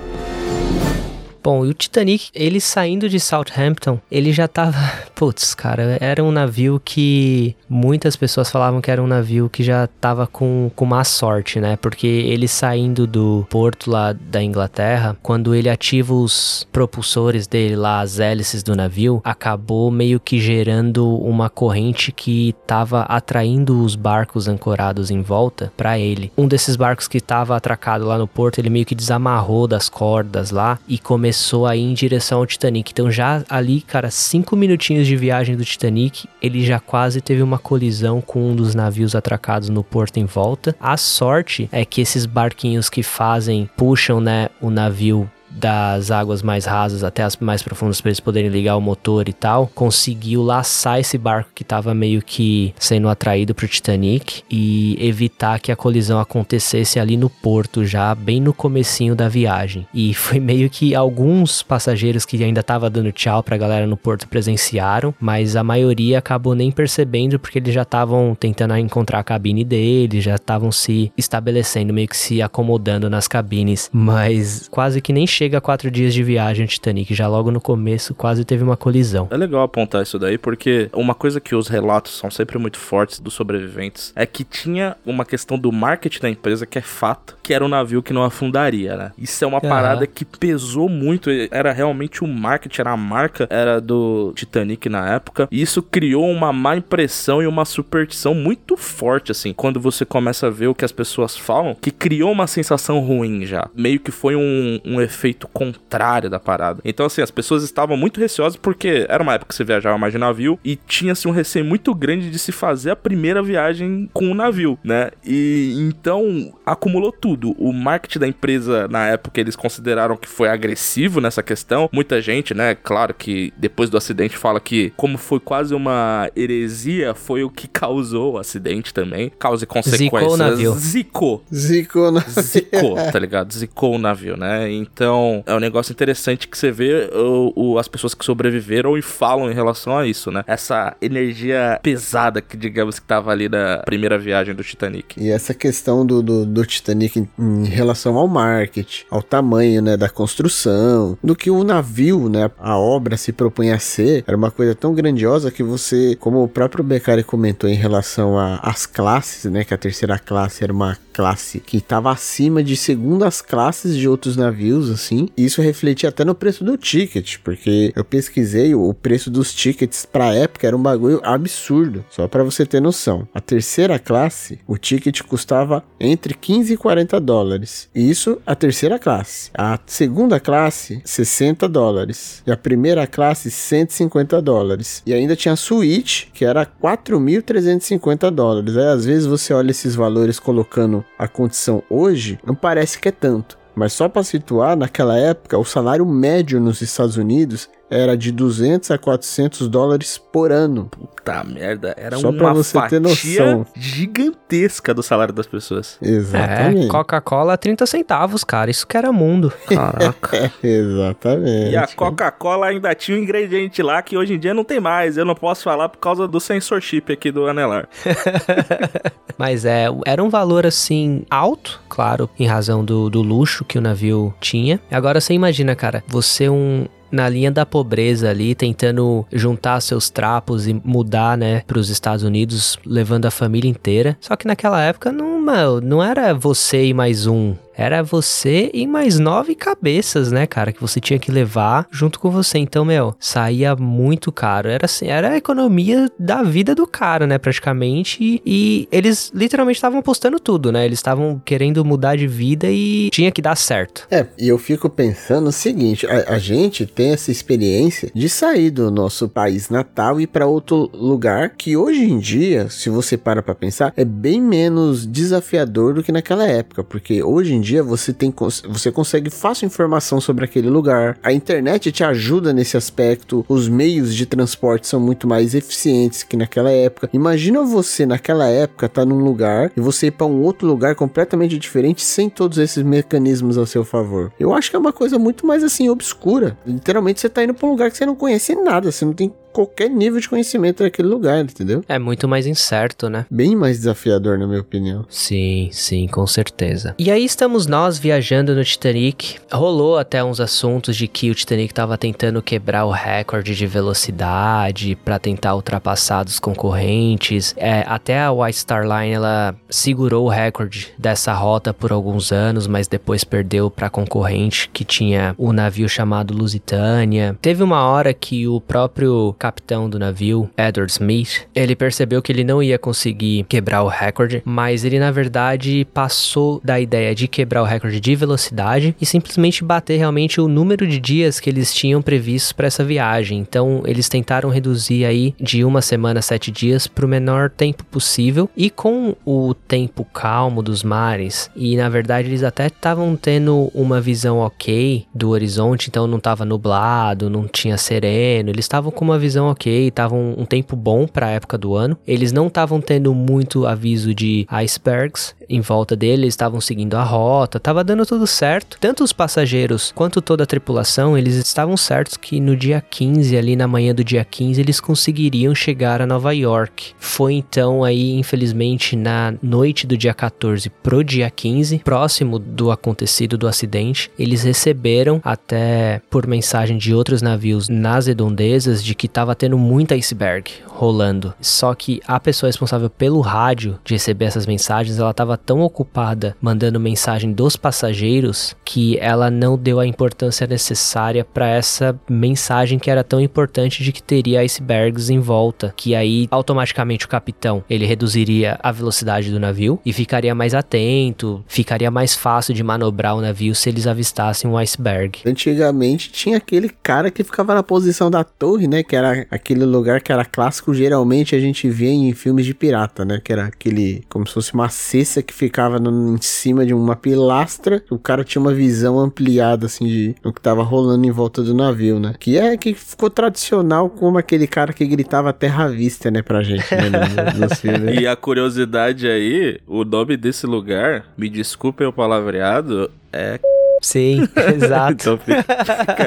S3: Bom, e o Titanic, ele saindo de Southampton, ele já tava. [laughs] Putz, cara, era um navio que muitas pessoas falavam que era um navio que já tava com, com má sorte, né? Porque ele saindo do porto lá da Inglaterra, quando ele ativa os propulsores dele lá, as hélices do navio, acabou meio que gerando uma corrente que tava atraindo os barcos ancorados em volta pra ele. Um desses barcos que tava atracado lá no porto, ele meio que desamarrou das cordas lá e começou a ir em direção ao Titanic. Então já ali, cara, cinco minutinhos de viagem do Titanic, ele já quase teve uma colisão com um dos navios atracados no porto em volta. A sorte é que esses barquinhos que fazem, puxam, né, o navio das águas mais rasas até as mais profundas para eles poderem ligar o motor e tal, conseguiu laçar esse barco que tava meio que sendo atraído pro Titanic e evitar que a colisão acontecesse ali no porto já bem no comecinho da viagem. E [laughs] foi meio que alguns passageiros que ainda tava dando tchau pra galera no porto presenciaram, mas a maioria acabou nem percebendo porque eles já estavam tentando encontrar a cabine deles, já estavam se estabelecendo, meio que se acomodando nas cabines, mas quase que nem chega chega a quatro dias de viagem o Titanic. Já logo no começo quase teve uma colisão.
S1: É legal apontar isso daí, porque uma coisa que os relatos são sempre muito fortes dos sobreviventes é que tinha uma questão do marketing da empresa que é fato, que era um navio que não afundaria, né? Isso é uma uhum. parada que pesou muito. Era realmente o marketing, era a marca, era do Titanic na época. E isso criou uma má impressão e uma superstição muito forte, assim, quando você começa a ver o que as pessoas falam, que criou uma sensação ruim já. Meio que foi um, um efeito contrário da parada. Então, assim, as pessoas estavam muito receosas porque era uma época que você viajava mais de navio e tinha-se um receio muito grande de se fazer a primeira viagem com o navio, né? E então acumulou tudo. O marketing da empresa na época eles consideraram que foi agressivo nessa questão. Muita gente, né? Claro que depois do acidente fala que, como foi quase uma heresia, foi o que [laughs] causou o acidente também. Causa e consequências. Zicou o
S3: navio.
S1: Zicou.
S2: Zicou o navio.
S1: Zicou, [laughs] tá ligado? Zicou o navio, né? Então, é um negócio interessante que você vê o, o, as pessoas que sobreviveram e falam em relação a isso, né? Essa energia pesada que, digamos, que tava ali na primeira viagem do Titanic.
S2: E essa questão do, do, do Titanic em, em, relação ao marketing, ao tamanho, né, da construção, do que o navio, né, a obra se propõe a ser, era uma coisa tão grandiosa que você, como o próprio Beccari comentou em relação às classes, né, que a terceira classe era uma classe que estava acima de segundas classes de outros navios, assim. E isso refletia até no preço do ticket, porque eu pesquisei o preço dos tickets pra época era um bagulho absurdo, só para você ter noção. A terceira classe, o ticket custava entre 15 e 40 dólares. Isso a terceira classe. A segunda classe, 60 dólares. E a primeira classe, 150 dólares. E ainda tinha a suíte, que era 4.350 dólares. Aí às vezes você olha esses valores colocando a condição hoje, não parece que é tanto. Mas só para situar, naquela época, o salário médio nos Estados Unidos era de 200 a 400 dólares por ano.
S1: Puta merda, era Só uma pra você ter noção. gigantesca do salário das pessoas.
S3: Exatamente. É, Coca-Cola 30 centavos, cara, isso que era mundo. [laughs]
S2: Caraca. [laughs] Exatamente.
S1: E a Coca-Cola ainda tinha um ingrediente lá que hoje em dia não tem mais. Eu não posso falar por causa do censorship aqui do Anelar. [laughs]
S3: Mas é, era um valor assim alto, claro, em razão do, do luxo que o navio tinha. Agora você imagina, cara, você um, na linha da pobreza ali, tentando juntar seus trapos e mudar, né, para os Estados Unidos, levando a família inteira. Só que naquela época não, não era você e mais um era você e mais nove cabeças, né, cara, que você tinha que levar junto com você. Então, meu, saía muito caro. Era assim, era a economia da vida do cara, né, praticamente. E, e eles literalmente estavam apostando tudo, né? Eles estavam querendo mudar de vida e tinha que dar certo.
S2: É, e eu fico pensando o seguinte: a, a gente tem essa experiência de sair do nosso país natal e para outro lugar que hoje em dia, se você para para pensar, é bem menos desafiador do que naquela época, porque hoje em dia você tem você consegue fácil informação sobre aquele lugar. A internet te ajuda nesse aspecto. Os meios de transporte são muito mais eficientes que naquela época. Imagina você naquela época tá num lugar e você ir para um outro lugar completamente diferente sem todos esses mecanismos ao seu favor. Eu acho que é uma coisa muito mais assim obscura. Literalmente você tá indo para um lugar que você não conhece nada, você não tem qualquer nível de conhecimento daquele lugar, entendeu?
S3: É muito mais incerto, né?
S2: Bem mais desafiador, na minha opinião.
S3: Sim, sim, com certeza. E aí estamos nós viajando no Titanic. Rolou até uns assuntos de que o Titanic estava tentando quebrar o recorde de velocidade para tentar ultrapassar os concorrentes. É, até a White Star Line ela segurou o recorde dessa rota por alguns anos, mas depois perdeu para concorrente que tinha o um navio chamado Lusitânia. Teve uma hora que o próprio capitão do navio, Edward Smith, ele percebeu que ele não ia conseguir quebrar o recorde, mas ele na verdade passou da ideia de quebrar o recorde de velocidade e simplesmente bater realmente o número de dias que eles tinham previstos para essa viagem. Então eles tentaram reduzir aí de uma semana a sete dias para o menor tempo possível e com o tempo calmo dos mares e na verdade eles até estavam tendo uma visão ok do horizonte, então não estava nublado, não tinha sereno, eles estavam com uma visão ok, tava um, um tempo bom para a época do ano. Eles não estavam tendo muito aviso de icebergs. Em volta dele, estavam seguindo a rota, tava dando tudo certo. Tanto os passageiros quanto toda a tripulação, eles estavam certos que no dia 15, ali na manhã do dia 15, eles conseguiriam chegar a Nova York. Foi então aí, infelizmente, na noite do dia 14 pro dia 15, próximo do acontecido do acidente, eles receberam até por mensagem de outros navios nas redondezas de que tava tendo muito iceberg rolando. Só que a pessoa responsável pelo rádio de receber essas mensagens, ela estava tão ocupada mandando mensagem dos passageiros que ela não deu a importância necessária para essa mensagem que era tão importante de que teria icebergs em volta, que aí automaticamente o capitão ele reduziria a velocidade do navio e ficaria mais atento, ficaria mais fácil de manobrar o navio se eles avistassem um iceberg.
S2: Antigamente tinha aquele cara que ficava na posição da torre, né? Que era aquele lugar que era clássico, geralmente a gente vê em filmes de pirata, né? Que era aquele, como se fosse uma cesta que ficava no, em cima de uma pilastra. O cara tinha uma visão ampliada, assim, de o que tava rolando em volta do navio, né? Que é que ficou tradicional como aquele cara que gritava terra à vista, né, pra gente, né? No, no [laughs] filme.
S1: E a curiosidade aí, o nome desse lugar, me desculpem o palavreado, é.
S3: Sim, [laughs] exato.
S1: então fica,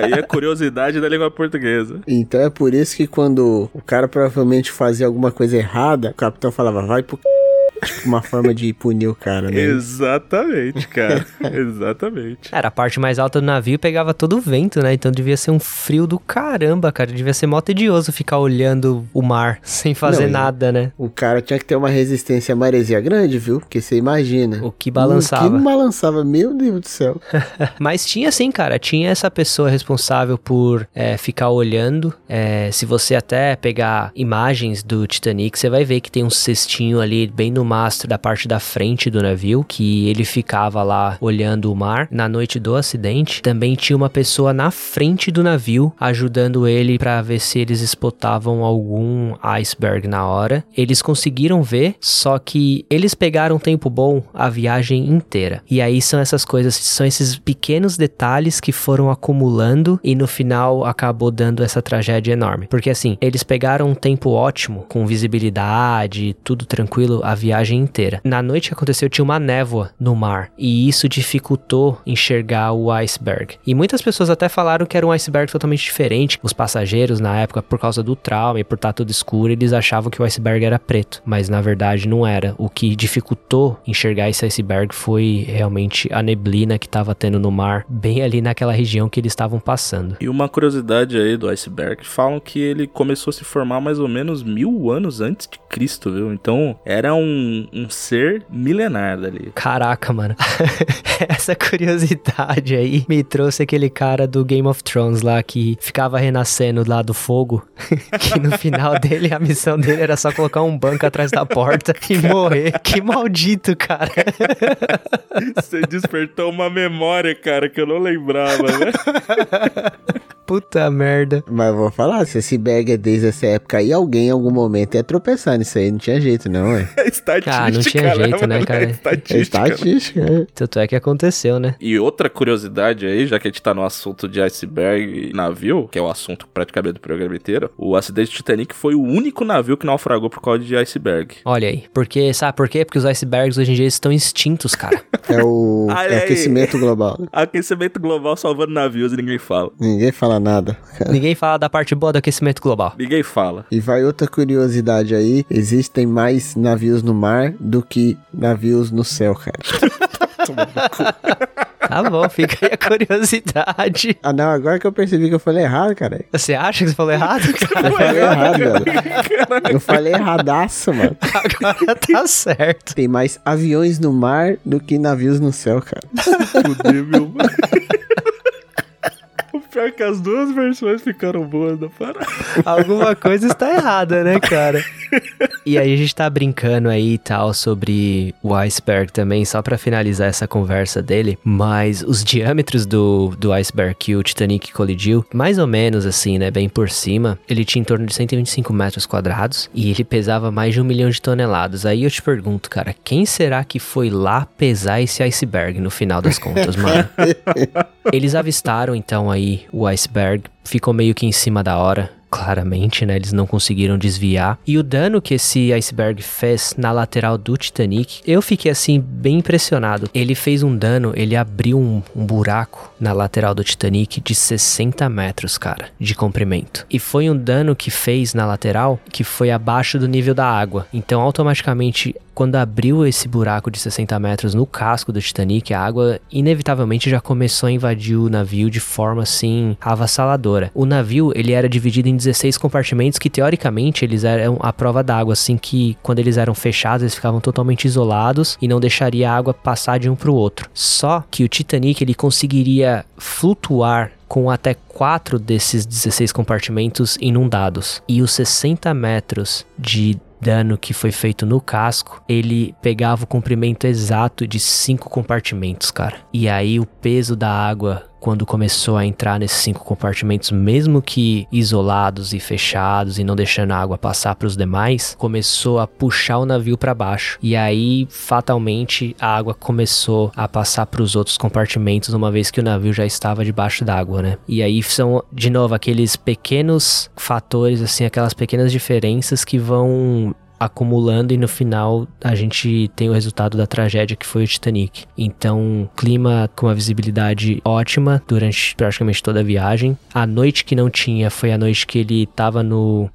S1: aí a curiosidade da língua portuguesa.
S2: Então é por isso que quando o cara provavelmente fazia alguma coisa errada, o capitão falava, vai pro c... Tipo, uma forma de punir o cara, né?
S1: Exatamente, cara. [laughs] Exatamente.
S3: Era a parte mais alta do navio pegava todo o vento, né? Então devia ser um frio do caramba, cara. Devia ser mó tedioso ficar olhando o mar [laughs] sem fazer
S2: Não,
S3: nada, né?
S2: O cara tinha que ter uma resistência à maresia grande, viu? Porque você imagina.
S3: O que balançava.
S2: O que balançava, meu Deus do céu. [laughs]
S3: Mas tinha sim, cara. Tinha essa pessoa responsável por é, ficar olhando. É, se você até pegar imagens do Titanic, você vai ver que tem um cestinho ali bem no mastro da parte da frente do navio, que ele ficava lá olhando o mar. Na noite do acidente, também tinha uma pessoa na frente do navio ajudando ele para ver se eles spotavam algum iceberg na hora. Eles conseguiram ver, só que eles pegaram tempo bom a viagem inteira. E aí são essas coisas, são esses pequenos detalhes que foram acumulando e no final acabou dando essa tragédia enorme. Porque assim, eles pegaram um tempo ótimo, com visibilidade, tudo tranquilo a viagem inteira. Na noite que aconteceu tinha uma névoa no mar e isso dificultou enxergar o iceberg. E muitas pessoas até falaram que era um iceberg totalmente diferente. Os passageiros na época, por causa do trauma e por estar tudo escuro, eles achavam que o iceberg era preto, mas na verdade não era. O que dificultou enxergar esse iceberg foi realmente a neblina que estava tendo no mar, bem ali naquela região que eles estavam passando.
S1: E uma curiosidade aí do iceberg, falam que ele começou a se formar mais ou menos mil anos antes de Cristo, viu? Então era um, um ser milenar dali.
S3: Caraca, mano. [laughs] Essa curiosidade aí me trouxe aquele cara do Game of Thrones lá que ficava renascendo lá do fogo. [laughs] que no final dele, a missão dele era só colocar um banco atrás da porta e morrer. Que maldito, cara.
S1: Você despertou uma memória, cara, que eu não lembrava, né? [laughs]
S3: Puta merda.
S2: Mas eu vou falar, se esse bag é desde essa época aí, alguém em algum momento ia tropeçar nisso aí. Não tinha jeito, não, é. [laughs]
S1: É estatística,
S3: Ah, não tinha jeito, né,
S1: mano?
S3: cara?
S1: É
S2: É
S1: estatística. né?
S2: estatística. é.
S3: Tanto é que aconteceu, né?
S1: E outra curiosidade aí, já que a gente tá no assunto de iceberg e navio, que é o assunto praticamente do programa inteiro, o acidente do Titanic foi o único navio que naufragou por causa de iceberg.
S3: Olha aí. Porque, sabe por quê? Porque os icebergs hoje em dia estão extintos, cara. [laughs]
S2: É o
S1: Olha
S2: é
S1: aí.
S2: aquecimento global.
S1: Aquecimento global salvando navios e ninguém fala.
S2: Ninguém fala nada.
S3: Ninguém fala da parte boa do aquecimento global.
S1: Ninguém fala.
S2: E vai outra curiosidade aí: existem mais navios no mar do que navios no céu, cara. [laughs]
S3: Tá bom, fica aí a curiosidade.
S2: Ah, não, agora que eu percebi que eu falei errado, cara.
S3: Você acha que você falou errado, [laughs] cara?
S2: Eu falei errado, velho. Eu falei erradaço, mano.
S3: Agora tá certo.
S2: Tem mais aviões no mar do que navios no céu, cara.
S1: Fudeu, meu mano. Pior que as duas versões ficaram boas da parada. [laughs]
S3: Alguma coisa está errada, né, cara? E aí a gente tá brincando aí e tal sobre o iceberg também, só pra finalizar essa conversa dele. Mas os diâmetros do, do iceberg que o Titanic colidiu, mais ou menos assim, né, bem por cima, ele tinha em torno de 125 metros quadrados e ele pesava mais de um milhão de toneladas. Aí eu te pergunto, cara, quem será que foi lá pesar esse iceberg no final das contas, mano? [laughs] Eles avistaram então aí o iceberg, ficou meio que em cima da hora. claramente, né? Eles não conseguiram desviar. E o dano que esse iceberg fez na lateral do Titanic, eu fiquei assim bem impressionado. Ele fez um dano, ele abriu um, um buraco na lateral do Titanic de 60 metros, cara, de comprimento. E foi um dano que fez na lateral que foi abaixo do nível da água. Então, automaticamente, quando abriu esse buraco de 60 metros no casco do Titanic, a água inevitavelmente já começou a invadir o navio de forma assim avassaladora. O navio, ele era dividido em 16 compartimentos que teoricamente eles eram a prova d'água, assim que quando eles eram fechados, eles ficavam totalmente isolados e não deixaria a água passar de um para o outro. Só que o Titanic ele conseguiria flutuar com até quatro desses 16 compartimentos inundados. E os 60 metros de dano que foi feito no casco, ele pegava o comprimento exato de cinco compartimentos, cara. E aí o peso da água quando começou a entrar nesses cinco compartimentos, mesmo que isolados e fechados e não deixando a água passar para os demais, começou a puxar o navio para baixo. E aí, fatalmente, a água começou a passar para os outros compartimentos, uma vez que o navio já estava debaixo d'água, né? E aí são, de novo, aqueles pequenos fatores, assim, aquelas pequenas diferenças que vão acumulando e no final a gente tem o resultado da tragédia que foi o Titanic. Então, clima com uma visibilidade ótima durante praticamente toda a viagem. A noite que não tinha foi a noite que ele estava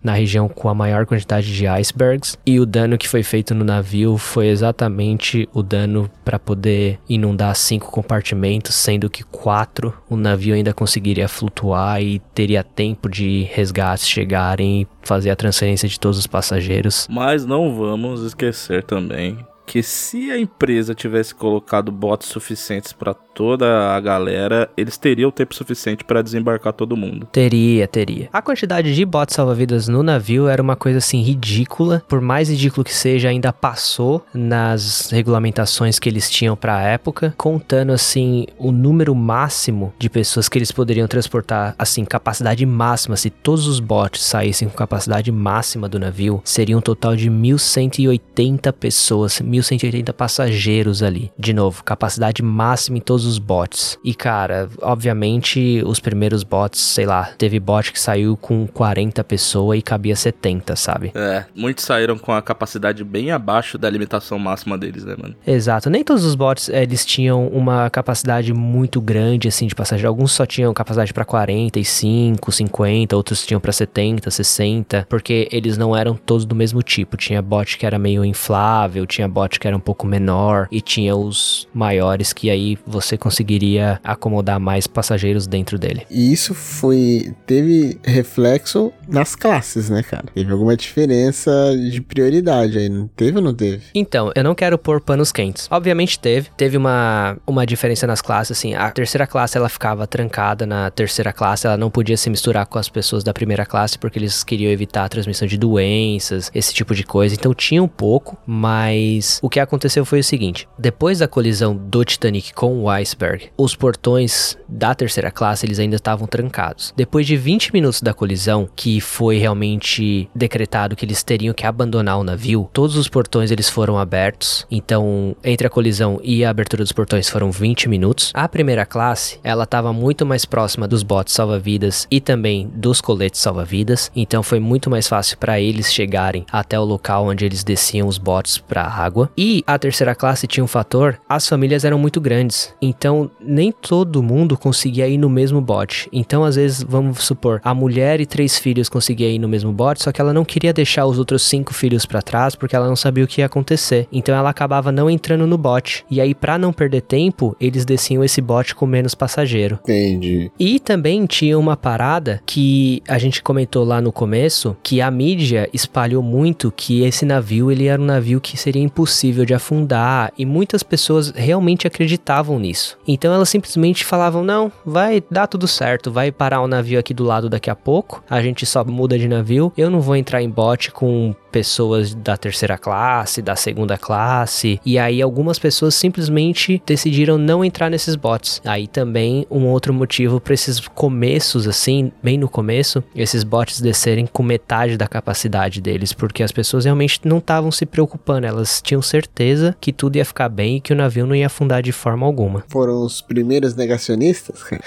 S3: na região com a maior quantidade de icebergs e o dano que foi feito no navio foi exatamente o dano para poder inundar cinco compartimentos, sendo que quatro o navio ainda conseguiria flutuar e teria tempo de resgates chegarem e fazer a transferência de todos os passageiros.
S1: Mas não vamos esquecer também que se a empresa tivesse colocado bots suficientes para toda a galera, eles teriam tempo suficiente para desembarcar todo mundo.
S3: Teria, teria. A quantidade de bots salva-vidas no navio era uma coisa assim ridícula. Por mais ridículo que seja, ainda passou nas regulamentações que eles tinham para a época, contando assim o número máximo de pessoas que eles poderiam transportar, assim, capacidade máxima, se todos os bots saíssem com capacidade máxima do navio, seria um total de 1180 pessoas, 1180 passageiros ali. De novo, capacidade máxima em todos todos os bots. E cara, obviamente os primeiros bots, sei lá, teve bot que saiu com 40 pessoas e cabia 70, sabe?
S1: É, muitos saíram com a capacidade bem abaixo da limitação máxima deles, né, mano?
S3: Exato, nem todos os bots eles tinham uma capacidade muito grande assim de passageiro. Alguns só tinham capacidade para 45, 50, outros tinham para 70, 60, porque eles não eram todos do mesmo tipo. Tinha bot que era meio inflável, tinha bot que era um pouco menor e tinha os maiores que aí você você conseguiria acomodar mais passageiros dentro dele.
S2: E isso foi. teve reflexo nas classes, né, cara? Teve alguma diferença de prioridade aí, não teve ou não teve?
S3: Então, eu não quero pôr panos quentes. Obviamente teve. Teve uma, uma diferença nas classes, assim. A terceira classe ela ficava trancada na terceira classe, ela não podia se misturar com as pessoas da primeira classe porque eles queriam evitar a transmissão de doenças, esse tipo de coisa. Então tinha um pouco, mas o que aconteceu foi o seguinte: depois da colisão do Titanic com o iceberg, os portões da terceira classe eles ainda estavam trancados. Depois de 20 minutos da colisão, que foi realmente decretado que eles teriam que abandonar o navio, todos os portões eles foram abertos. Então, entre a colisão e a abertura dos portões foram 20 minutos. A primeira classe, ela estava muito mais próxima dos botes salva-vidas e também dos coletes salva-vidas, então foi muito mais fácil para eles chegarem até o local onde eles desciam os botes para a água. E a terceira classe tinha um fator, as famílias eram muito grandes. Então, nem todo mundo conseguia ir no mesmo bote. Então, às vezes, vamos supor, a mulher e três filhos conseguiam ir no mesmo bote, só que ela não queria deixar os outros cinco filhos para trás porque ela não sabia o que ia acontecer. Então, ela acabava não entrando no bote. E aí, para não perder tempo, eles desciam esse bote com menos passageiro.
S2: Entendi.
S3: E também tinha uma parada que a gente comentou lá no começo, que a mídia espalhou muito que esse navio ele era um navio que seria impossível de afundar e muitas pessoas realmente acreditavam nisso isso. Então elas simplesmente falavam: não, vai dar tudo certo, vai parar o navio aqui do lado daqui a pouco, a gente só muda de navio, eu não vou entrar em bote com pessoas da terceira classe, da segunda classe, e aí algumas pessoas simplesmente decidiram não entrar nesses bots. Aí também um outro motivo para esses começos assim, bem no começo, esses bots descerem com metade da capacidade deles, porque as pessoas realmente não estavam se preocupando, elas tinham certeza que tudo ia ficar bem e que o navio não ia afundar de forma alguma.
S2: Foram os primeiros negacionistas, cara.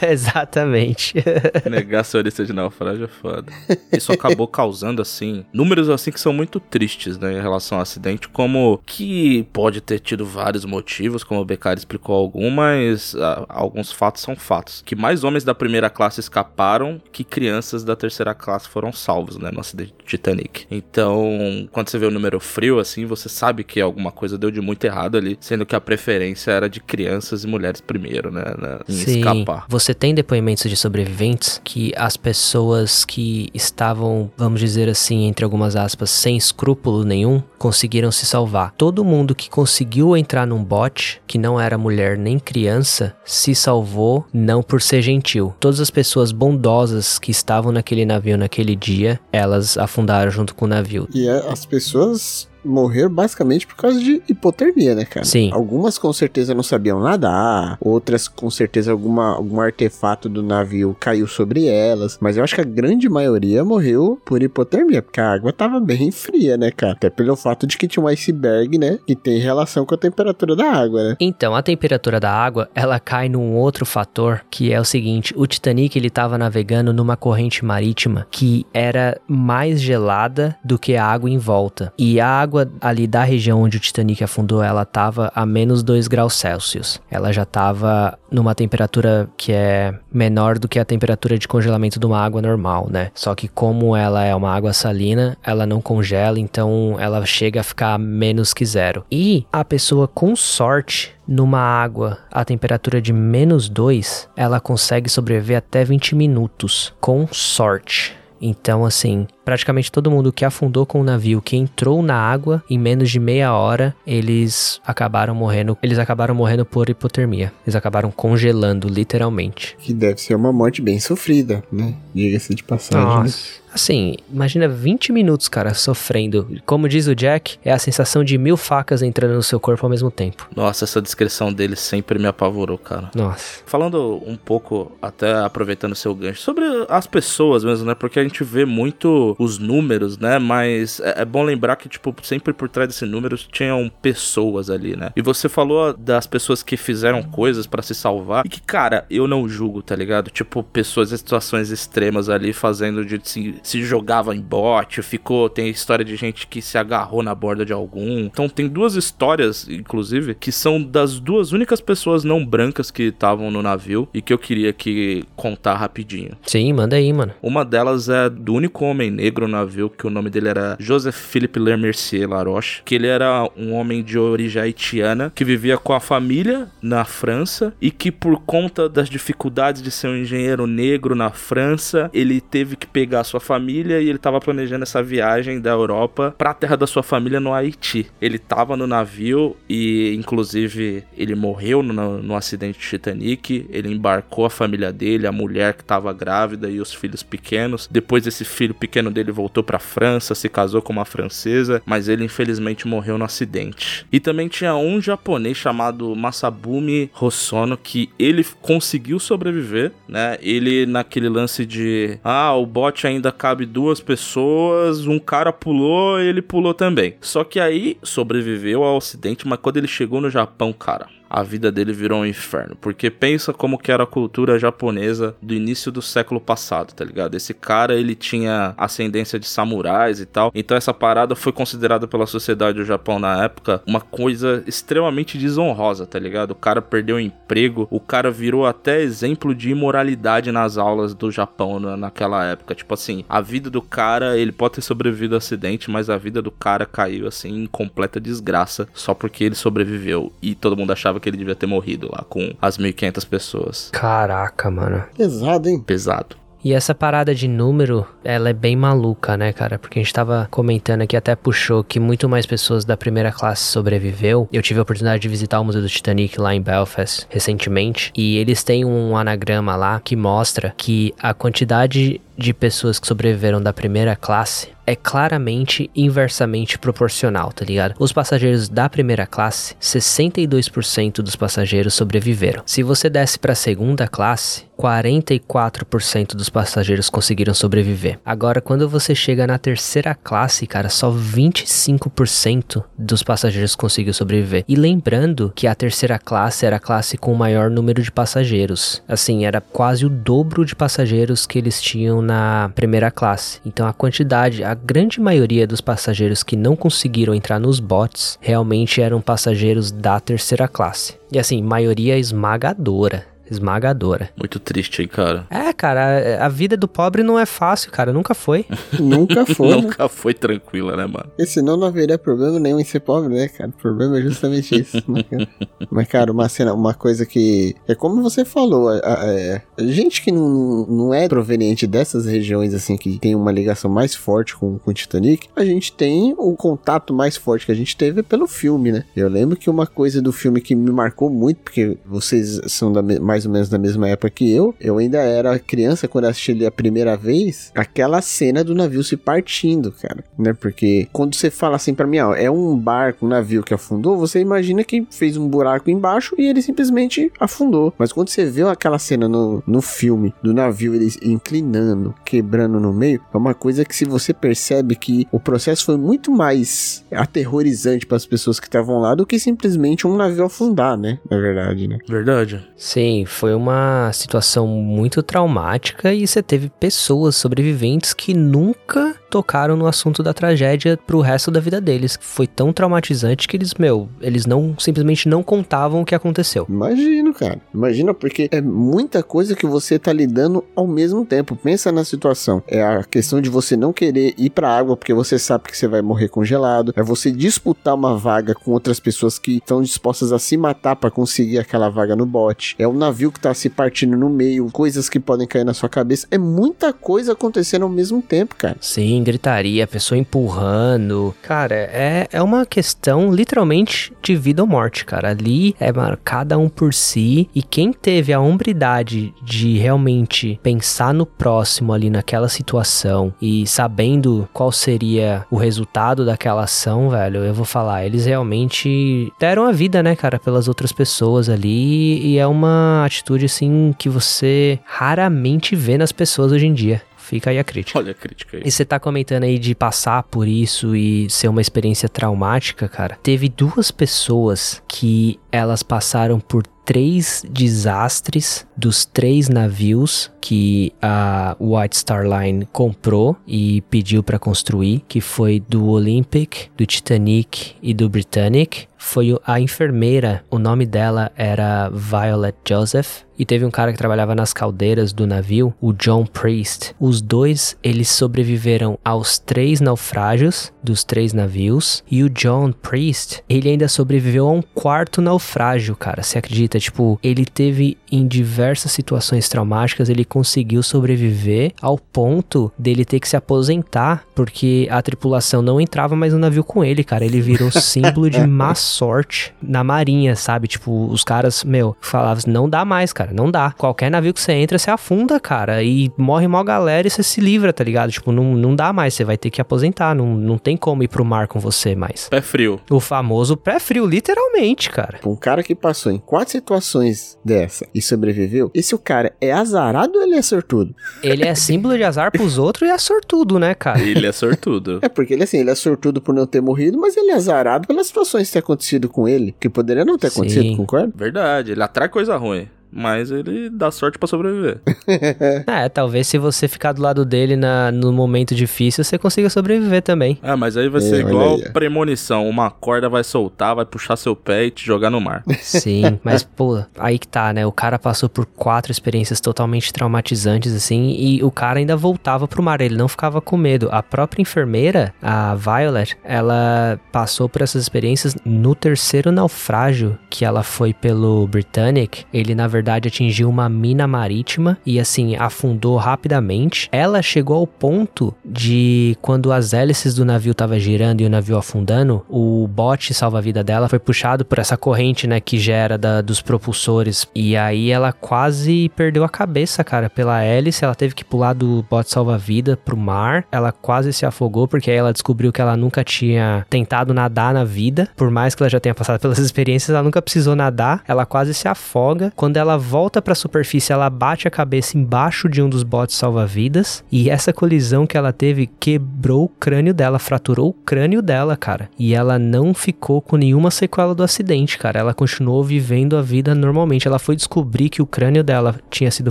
S2: [laughs]
S3: Exatamente. [laughs]
S1: Negacionista de naufrágio é foda. Isso acabou causando, assim, números assim que são muito tristes, né, em relação ao acidente, como que pode ter tido vários motivos, como o Beccari explicou algum, mas ah, alguns fatos são fatos. Que mais homens da primeira classe escaparam que crianças da terceira classe foram salvos, né, no acidente do Titanic. Então, quando você vê o número frio, assim, você sabe que alguma coisa deu de muito errado ali, sendo que a preferência era de crianças e mulheres primeiro, né, né em
S3: Sim.
S1: escapar.
S3: Você tem depoimentos de sobreviventes que as pessoas que estavam, vamos dizer assim, entre algumas aspas, sem escrúpulo nenhum, conseguiram se salvar. Todo mundo que conseguiu entrar num bote, que não era mulher nem criança, se salvou não por ser gentil. Todas as pessoas bondosas que estavam naquele navio naquele dia, elas afundaram junto com o navio.
S2: E é, as pessoas morreram basicamente por causa de hipotermia, né, cara?
S3: Sim.
S2: Algumas com certeza não sabiam nadar, outras com certeza alguma, algum artefato do navio caiu sobre elas, mas eu acho que a grande maioria morreu por hipotermia, porque a água tava bem fria, né, cara? Até pelo fato de que tinha um iceberg, né, que tem relação com a temperatura da água, né?
S3: Então, a temperatura da água, ela cai num outro fator, que é o seguinte, o Titanic ele estava navegando numa corrente marítima que era mais gelada do que a água em volta. E a água ali da região onde o Titanic afundou, ela estava a menos 2 graus Celsius. Ela já estava numa temperatura que é menor do que a temperatura de congelamento de uma água normal, né? Só que como ela é uma água salina, ela não congela, então ela chega a ficar menos que zero. E a pessoa com sorte numa água a temperatura de menos 2, ela consegue sobreviver até 20 minutos, com sorte. Então, assim, praticamente todo mundo que afundou com o navio, que entrou na água, em menos de meia hora, eles acabaram morrendo. Eles acabaram morrendo por hipotermia. Eles acabaram congelando, literalmente.
S2: Que deve ser uma morte bem sofrida, né? Diga-se de passagem. né?
S3: Nossa. Assim, imagina 20 minutos, cara, sofrendo. Como diz o Jack, é a sensação de mil facas entrando no seu corpo ao mesmo tempo.
S1: Nossa, essa descrição dele sempre me apavorou, cara.
S3: Nossa.
S1: Falando um pouco, até aproveitando o seu gancho, sobre as pessoas mesmo, né? Porque a gente vê muito os números, né? Mas é, é bom lembrar que, tipo, sempre por trás desses números tinham pessoas ali, né? E você falou das pessoas que fizeram coisas pra se salvar. E que, cara, eu não julgo, tá ligado? Tipo, pessoas em situações extremas ali fazendo de se, se jogava em bote, ficou. Tem história de gente que se agarrou na borda de algum. Então tem duas histórias, inclusive, que são das duas únicas pessoas não brancas que estavam no navio e que eu queria que contar rapidinho.
S3: Sim, manda aí, mano.
S1: Uma delas é do único homem negro no navio, que o nome dele era Joseph Philippe Lemercier Laroche, que ele era um homem de origem haitiana, que vivia com a família na França e que por conta das dificuldades de ser um engenheiro negro na França, ele teve que pegar sua família e ele estava planejando essa viagem da Europa para a terra da sua família no Haiti. Ele estava no navio e inclusive ele morreu no, no acidente de Titanic, ele embarcou a família dele, a mulher que estava grávida e os filhos pequenos. Depois esse filho pequeno dele voltou para França, se casou com uma francesa, mas ele infelizmente morreu no acidente. E também tinha um japonês chamado Masabumi Hosono que ele conseguiu sobreviver, né? Ele naquele lance de ah, o bote ainda cabe duas pessoas, um cara pulou, ele pulou também. Só que aí sobreviveu ao acidente, mas quando ele chegou no Japão, cara, a vida dele virou um inferno. Porque pensa como que era a cultura japonesa do início do século passado, tá ligado? Esse cara, ele tinha ascendência de samurais e tal. Então essa parada foi considerada pela sociedade do Japão na época uma coisa extremamente desonrosa, tá ligado? O cara perdeu o emprego, o cara virou até exemplo de imoralidade nas aulas do Japão na- naquela época. Tipo assim, a vida do cara, ele pode ter sobrevivido ao acidente, mas a vida do cara caiu assim em completa desgraça só porque ele sobreviveu. E todo mundo achava que ele devia ter morrido lá com as 1.500 pessoas.
S3: Caraca, mano.
S2: Pesado, hein?
S1: Pesado.
S3: E essa parada de número, ela é bem maluca, né, cara? Porque a gente tava comentando aqui, até puxou que muito mais pessoas da primeira classe sobreviveu. Eu tive a oportunidade de visitar o Museu do Titanic lá em Belfast recentemente. E eles têm um anagrama lá que mostra que a quantidade de pessoas que sobreviveram da primeira classe é claramente inversamente proporcional, tá ligado? Os passageiros da primeira classe, 62% dos passageiros sobreviveram. Se você desce para a segunda classe, 44% dos passageiros conseguiram sobreviver. Agora, quando você chega na terceira classe, cara, só 25% dos passageiros conseguiu sobreviver. E lembrando que a terceira classe era a classe com o maior número de passageiros. Assim, era quase o dobro de passageiros que eles tinham na primeira classe. Então, a quantidade, a grande maioria dos passageiros que não conseguiram entrar nos bots realmente eram passageiros da terceira classe. E assim, maioria esmagadora esmagadora.
S1: Muito triste, hein, cara?
S3: É, cara, a, a vida do pobre não é fácil, cara, nunca foi. [laughs]
S2: Nunca foi. né?
S1: Nunca foi tranquila, né, mano?
S2: Porque senão não haveria problema nenhum em ser pobre, né, cara? O problema é justamente isso. né, cara? Mas, cara, uma cena, uma coisa que. É como você falou, a, a- é, a gente que não, não é proveniente dessas regiões, assim, que tem uma ligação mais forte com, com o Titanic, a gente tem o contato mais forte que a gente teve pelo filme, né? Eu lembro que uma coisa do filme que me marcou muito, porque vocês são da me- mais ou menos da mesma época que eu, eu ainda era criança quando assisti ele a primeira vez, aquela cena do navio se partindo, cara, né? Porque quando você fala assim pra mim, ó, é um barco, um navio que afundou, você imagina que fez um buraco embaixo e ele simplesmente afundou. Mas quando você vê aquela cena no, no filme do navio ele inclinando, quebrando no meio, é uma coisa que se você percebe que o processo foi muito mais aterrorizante para as pessoas que estavam lá do que simplesmente um navio afundar, né? Na verdade, né?
S1: Verdade.
S3: Sim, foi uma situação muito traumática e você teve pessoas sobreviventes que nunca tocaram no assunto da tragédia pro resto da vida deles. Foi tão traumatizante que eles, meu, eles não simplesmente não contavam o que aconteceu.
S2: Imagino, cara. Imagina, porque é muita coisa que você tá lidando ao mesmo tempo. Pensa na situação. É a questão de você não querer ir pra água porque você sabe que você vai morrer congelado. É você disputar uma vaga com outras pessoas que estão dispostas a se matar pra conseguir aquela vaga no bote. É um navio que tá se partindo no meio, coisas que podem cair na sua cabeça. É muita coisa acontecendo ao mesmo tempo, cara.
S3: Sim, gritaria, pessoa empurrando. Cara, é, é uma questão literalmente de vida ou morte, cara. Ali é cada um por si. E quem teve a hombridade de realmente pensar no próximo ali naquela situação e sabendo qual seria o resultado daquela ação, velho, eu vou falar, eles realmente deram a vida, né, cara, pelas outras pessoas ali. E é uma atitude, assim, que você raramente vê nas pessoas hoje em dia. Fica aí a crítica.
S1: Olha a crítica aí.
S3: E você tá comentando aí de passar por isso e ser uma experiência traumática, cara. Teve duas pessoas que elas passaram por três desastres dos três navios que a White Star Line comprou e pediu para construir, que foi do Olympic, do Titanic e do Britannic. Foi a enfermeira, o nome dela era Violet Joseph, e teve um cara que trabalhava nas caldeiras do navio, o John Priest. Os dois, eles sobreviveram aos três naufrágios dos três navios, e o John Priest, ele ainda sobreviveu a um quarto naufrágio, cara. Você acredita? Tipo, ele teve em diversas situações traumáticas, ele conseguiu sobreviver ao ponto dele ter que se aposentar, porque a tripulação não entrava mais no navio com ele, cara. Ele virou [laughs] símbolo de má sorte na marinha, sabe? Tipo, os caras, meu, falavam assim, não dá mais, cara, não dá. Qualquer navio que você entra, você afunda, cara, e morre mó galera e você se livra, tá ligado? Tipo, não, não dá mais, você vai ter que aposentar, não, não tem como ir pro mar com você mais.
S1: Pé frio.
S3: O famoso pré-frio, literalmente, cara.
S2: Um cara que passou em quatro situações dessa e sobreviveu, esse o cara é azarado ou ele é sortudo?
S3: Ele é símbolo de azar pros [laughs] outros e é sortudo, né, cara?
S1: Ele é sortudo.
S2: É porque ele assim, ele é sortudo por não ter morrido, mas ele é azarado pelas situações que ter acontecido com ele, que poderia não ter
S3: Sim.
S2: acontecido, concorda?
S1: Verdade, ele atrai coisa ruim. Mas ele dá sorte pra sobreviver. [laughs]
S3: É, talvez se você ficar do lado dele na, no momento difícil, você consiga sobreviver também.
S1: Ah, mas aí vai
S2: É,
S1: ser
S2: olha
S1: igual
S2: aí,
S1: premonição. Uma corda vai soltar, vai puxar seu pé e te jogar no mar. [laughs]
S3: Sim, mas pô, aí que tá, né? O cara passou por quatro experiências totalmente traumatizantes, assim, e o cara ainda voltava pro mar, ele não ficava com medo. A própria enfermeira, a Violet, ela passou por essas experiências no terceiro naufrágio que ela foi pelo Britannic. Ele, na verdade atingiu uma mina marítima e assim afundou rapidamente. Ela chegou ao ponto de quando as hélices do navio estavam girando e o navio afundando, o bote salva-vida dela foi puxado por essa corrente, né, que gera da, dos propulsores. E aí ela quase perdeu a cabeça, cara, pela hélice. Ela teve que pular do bote salva-vida pro mar. Ela quase se afogou porque aí ela descobriu que ela nunca tinha tentado nadar na vida. Por mais que ela já tenha passado [laughs] pelas experiências, ela nunca precisou nadar. Ela quase se afoga. Quando ela volta para a superfície, ela bate a cabeça embaixo de um dos botes salva-vidas. E essa colisão que ela teve quebrou o crânio dela, fraturou o crânio dela, cara. E ela não ficou com nenhuma sequela do acidente, cara. Ela continuou vivendo a vida normalmente. Ela foi descobrir que o crânio dela tinha sido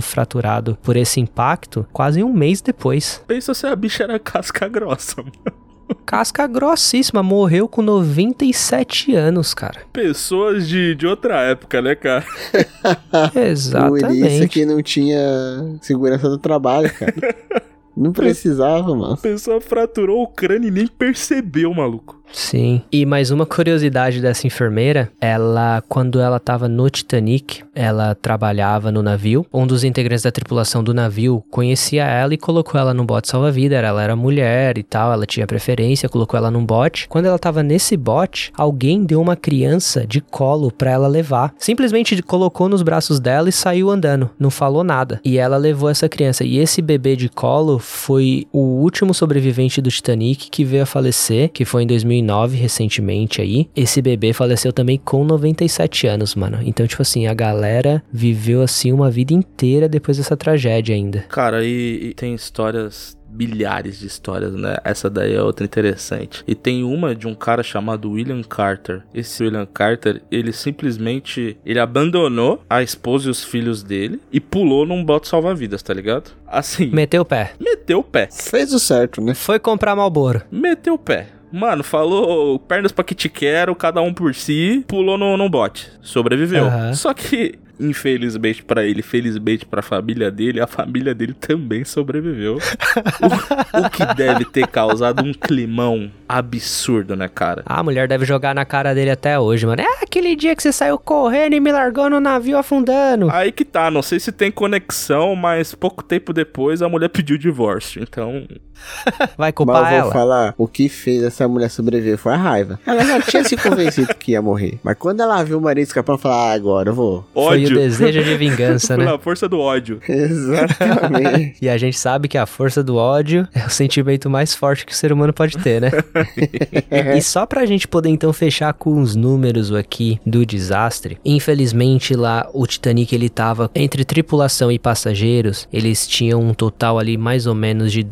S3: fraturado por esse impacto quase um mês depois.
S1: Pensa se a bicha era casca grossa, mano.
S3: Casca grossíssima, morreu com 97 anos, cara.
S1: Pessoas de, de outra época, né, cara?
S2: Por [laughs] isso
S3: Exatamente.
S2: que não tinha segurança do trabalho, cara. Não precisava, mano.
S1: A pessoa fraturou o crânio e nem percebeu, maluco.
S3: Sim. E mais uma curiosidade dessa enfermeira, ela, quando ela tava no Titanic, ela trabalhava no navio. Um dos integrantes da tripulação do navio conhecia ela e colocou ela num bote salva-vida. Ela era mulher e tal, ela tinha preferência, colocou ela num bote. Quando ela tava nesse bote, alguém deu uma criança de colo pra ela levar. Simplesmente colocou nos braços dela e saiu andando. Não falou nada. E ela levou essa criança. E esse bebê de colo foi o último sobrevivente do Titanic que veio a falecer, que foi em 2009, recentemente aí. Esse bebê faleceu também com 97 anos, mano. Então, tipo assim, a galera viveu assim uma vida inteira depois dessa tragédia ainda.
S1: Cara, e, e tem histórias milhares de histórias, né? Essa daí é outra interessante. E tem uma de um cara chamado William Carter. Esse William Carter, ele simplesmente ele abandonou a esposa e os filhos dele e pulou num bote salva-vidas, tá ligado? Assim,
S3: Meteu o pé.
S1: meteu o pé.
S2: Fez o certo, né?
S3: Foi comprar Malboro.
S1: Meteu o pé. Mano, falou pernas pra que te quero, cada um por si, pulou no, no bote. Sobreviveu.
S3: Aham.
S1: Só que, infelizmente pra ele, felizmente pra família dele, a família dele também sobreviveu. [laughs] o, o que deve ter causado um climão absurdo, né, cara?
S3: A mulher deve jogar na cara dele até hoje, mano. É aquele dia que você saiu correndo e me largou no navio afundando.
S1: Aí que tá, não sei se tem conexão, mas pouco tempo depois a mulher pediu divórcio. Então, [laughs]
S3: Vai
S2: Mas
S3: culpar
S2: eu vou
S3: ela.
S2: falar, o que fez essa mulher sobreviver foi a raiva. Ela já tinha se convencido que ia morrer. Mas quando ela viu o marido escapar, ela falou, ah, agora eu vou.
S3: Foi
S1: ódio.
S3: o desejo de vingança, [laughs] né?
S1: Pela força do ódio. [laughs]
S2: Exatamente.
S3: E a gente sabe que a força do ódio é o sentimento mais forte que o ser humano pode ter, né? e só pra gente poder então fechar com os números aqui do desastre, infelizmente lá o Titanic ele tava entre tripulação e passageiros, eles tinham um total ali mais ou menos de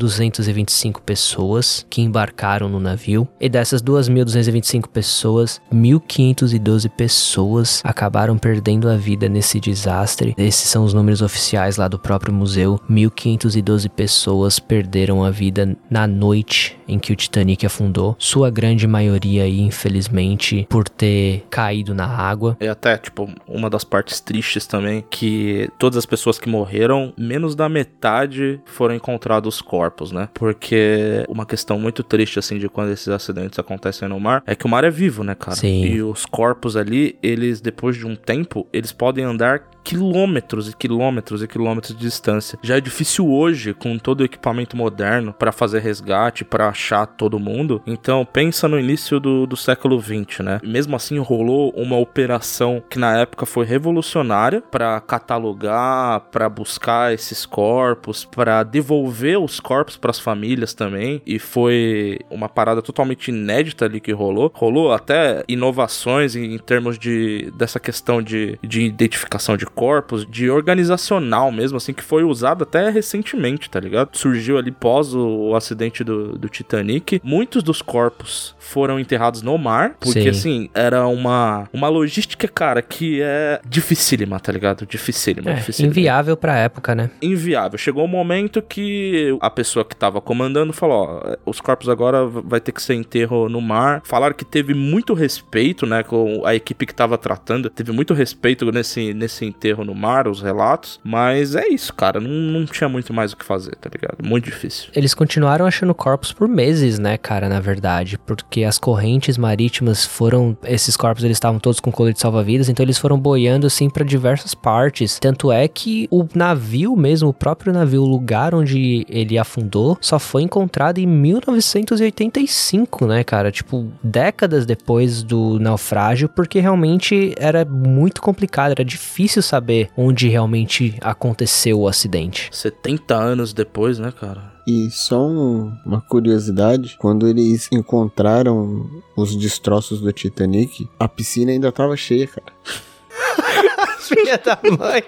S3: 2.225 pessoas que embarcaram no navio. E dessas 2.225 pessoas, 1.512 pessoas acabaram perdendo a vida nesse desastre. Esses são os números oficiais lá do próprio museu. 1.512 pessoas perderam a vida na noite em que o Titanic afundou. Sua grande maioria aí, infelizmente, por ter caído na água.
S1: E até, tipo, uma das partes tristes também, que todas as pessoas que morreram, menos da metade foram encontrados os corpos, né? Porque uma questão muito triste, assim, de quando esses acidentes acontecem no mar, é que o mar é vivo, né, cara?
S3: Sim.
S1: E os corpos ali, eles, depois de um tempo, eles podem andar quilômetros e quilômetros e quilômetros de distância. Já é difícil hoje, com todo o equipamento moderno, pra fazer resgate, pra achar todo mundo. Então, pensa no início do, do século 20, né? Mesmo assim, rolou uma operação que na época foi revolucionária pra catalogar, pra buscar esses corpos, pra devolver os corpos pras famílias também. E foi uma parada totalmente inédita ali que rolou. Rolou até inovações em, em termos de dessa questão de, de identificação de corpos, de organizacional mesmo, assim, que foi usado até recentemente, tá ligado? Surgiu ali pós o, o acidente do, do Titanic. Muitos dos corpos foram enterrados no mar, porque
S3: Sim.
S1: assim, era uma, uma logística, cara, que é dificílima, tá ligado? Dificílima,
S3: É,
S1: dificílima
S3: inviável pra época, né?
S1: inviável. Chegou um momento que a pessoa que tava comandando falou: ó, os corpos agora vai ter que ser enterro no mar. Falaram que teve muito respeito, né, com a equipe que tava tratando, teve muito respeito nesse, nesse enterro no mar, os relatos. Mas é isso, cara. Não, não tinha muito mais o que fazer, tá ligado? Muito difícil.
S3: Eles continuaram achando corpos por meses, né, cara, na verdade. Porque as correntes marítimas foram. Esses corpos eles estavam todos com colete salva-vidas, então eles foram boiando assim para diversas partes. Tanto é que o navio mesmo, o próprio navio, o lugar onde ele afundou, só foi encontrado em 1985, né, cara? Tipo, décadas depois do naufrágio, porque realmente era muito complicado, era difícil saber onde realmente aconteceu o acidente.
S1: 70 anos depois, né, cara?
S2: E só um- uma curiosidade, quando eles encontraram os destroços do Titanic, a piscina ainda tava cheia, cara. [laughs]
S3: Filha da mãe.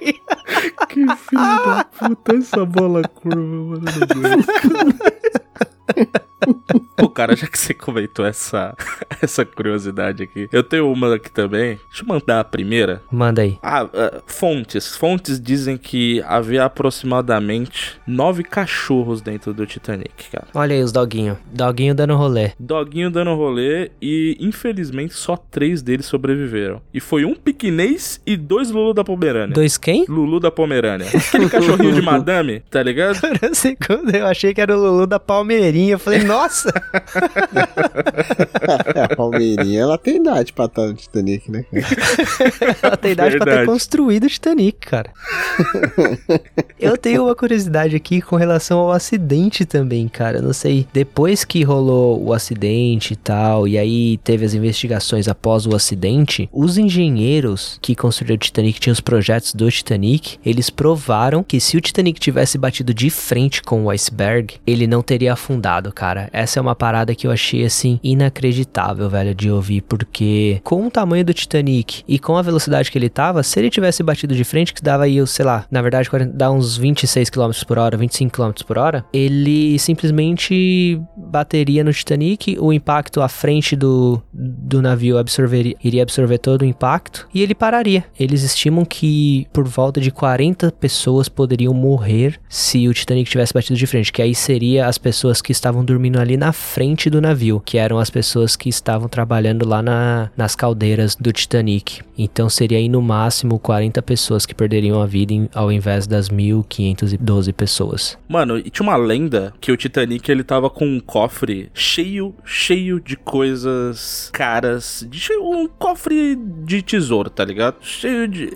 S1: Que filho da puta, essa bola curva, mano. [laughs] [laughs] Pô, cara, já que você comentou essa, [laughs] essa curiosidade aqui, eu tenho uma aqui também. Deixa eu mandar a primeira.
S3: Manda aí.
S1: Ah, ah, fontes. Fontes dizem que havia aproximadamente nove cachorros dentro do Titanic, cara.
S3: Olha aí os doguinhos. Doguinho dando rolê.
S1: Doguinho dando rolê e, infelizmente, só três deles sobreviveram. E foi um piquinês e dois Lulu da Pomerânia.
S3: Dois quem?
S1: Lulu da Pomerânia. Aquele cachorrinho de [laughs] madame, tá ligado?
S3: Por um segundo eu achei que era o Lulu da Palmeirinha. Eu falei, nossa! [laughs]
S2: a Palmeirinha, ela tem idade pra estar no Titanic, né? [laughs]
S3: Ela tem idade pra ter
S1: Verdade.
S3: construído o Titanic, cara. [laughs] Eu tenho uma curiosidade aqui com relação ao acidente também, cara. Eu Não sei, depois que rolou o acidente e tal, e aí teve as investigações após o acidente, os engenheiros que construíram o Titanic, tinham os projetos do Titanic, eles provaram que se o Titanic tivesse batido de frente com o iceberg, ele não teria afundado, cara. Essa é uma parada que eu achei, assim, inacreditável, velho, de ouvir, porque com o tamanho do Titanic e com a velocidade que ele tava, se ele tivesse batido de frente, que dava aí, sei lá, na verdade, 40 dá uns 26 km por hora, 25 km por hora, ele simplesmente bateria no Titanic, o impacto à frente do, do navio absorveria, iria absorver todo o impacto e ele pararia. Eles estimam que por volta de 40 pessoas poderiam morrer se o Titanic tivesse batido de frente, que aí seria as pessoas que estavam dormindo ali na frente do navio, que eram as pessoas que estavam trabalhando lá na, nas caldeiras do Titanic. Então seria aí no máximo 40 pessoas que perderiam a vida em- ao invés das 1512 pessoas.
S1: Mano, e tinha uma lenda que o Titanic ele tava com um cofre cheio, cheio de coisas caras, de um cofre de tesouro, tá ligado? Cheio de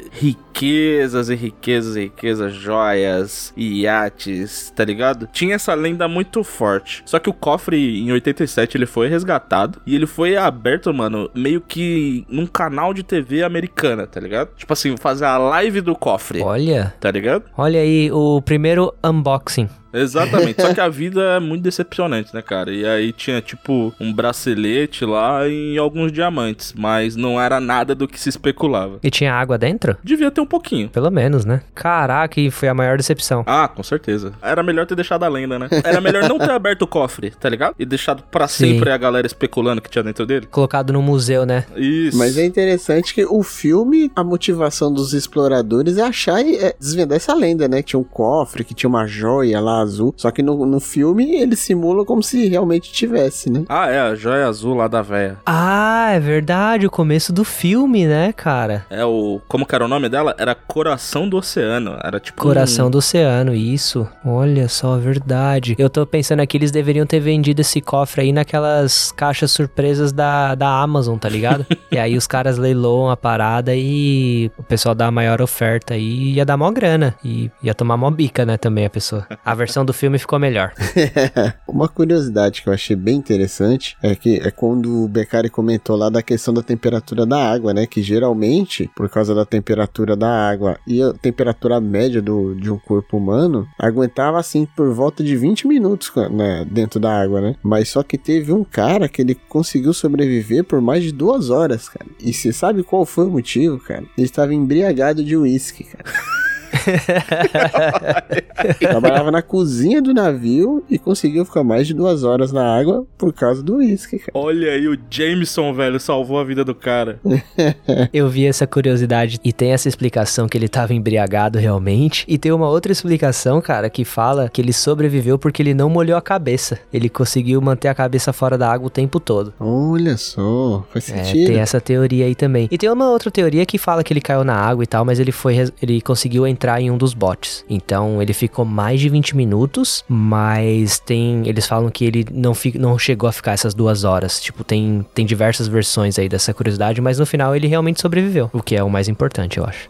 S1: riquezas e riquezas e riquezas, joias e iates, tá ligado? Tinha essa lenda muito forte. Só que o cofre em 87 ele foi resgatado e ele foi aberto, mano, meio que num canal de TV americana, tá ligado? Tipo assim, fazer a live do cofre,
S3: Olha,
S1: tá ligado?
S3: olha aí o primeiro unboxing.
S1: Exatamente. Só que a [laughs] vida é muito decepcionante, né, cara? E aí tinha, tipo, um bracelete lá e alguns diamantes. Mas não era nada do que se especulava.
S3: E tinha água dentro?
S1: Devia ter um pouquinho.
S3: Pelo menos, né? Caraca, e foi a maior decepção.
S1: Ah, com certeza. Era melhor ter deixado a lenda, né? Era melhor não ter aberto o cofre, tá ligado? E deixado pra
S3: Sim.
S1: sempre a galera especulando que tinha dentro dele.
S3: Colocado no museu, né?
S1: Isso.
S2: Mas é interessante que o filme, a motivação dos exploradores é achar e é, desvendar essa lenda, né? Que tinha um cofre, que tinha uma joia lá azul. Só que no, no filme eles simulam como se realmente tivesse, né?
S1: Ah, é, a joia azul lá da véia.
S3: Ah, é verdade, o começo do filme, né, cara?
S1: É o. Como que era o nome dela? Era Coração do Oceano. Era tipo.
S3: Coração
S1: um...
S3: do Oceano, isso. Olha só, verdade. Eu tô pensando aqui, eles deveriam ter vendido esse cofre aí naquelas caixas surpresas da, da Amazon, tá ligado? [laughs] e aí os caras leiloam a parada e o pessoal dá a maior oferta aí ia dar mó grana. E ia tomar mó bica, né, também a pessoa. A versão do filme ficou melhor. [laughs]
S2: Uma curiosidade que eu achei bem interessante é que é quando o Beccari comentou lá da questão da temperatura da água, né? Que geralmente, por causa da temperatura da água e a temperatura média do, de um corpo humano, aguentava assim por volta de 20 minutos né, dentro da água, né? Mas só que teve um cara que ele conseguiu sobreviver por mais de duas horas, cara. E você sabe qual foi o motivo, cara? Ele estava embriagado de uísque, cara. [laughs] [laughs] Trabalhava na cozinha do navio e conseguiu ficar mais de duas horas na água por causa do uísque, cara.
S1: Olha aí, o Jameson, velho, salvou a vida do cara. [laughs]
S3: Eu vi essa curiosidade e tem essa explicação que ele tava embriagado realmente. E tem uma outra explicação, cara, que fala que ele sobreviveu porque ele não molhou a cabeça. Ele conseguiu manter a cabeça fora da água o tempo todo.
S2: Olha só, faz
S3: É,
S2: sentido.
S3: tem essa teoria aí também. E tem uma outra teoria que fala que ele caiu na água e tal, mas ele foi ele conseguiu entrar em um dos botes. Então ele ficou mais de 20 minutos, mas tem eles falam que ele não fi, não chegou a ficar essas duas horas. Tipo, tem tem diversas versões aí dessa curiosidade, mas no final ele realmente sobreviveu, o que é o mais importante, eu acho.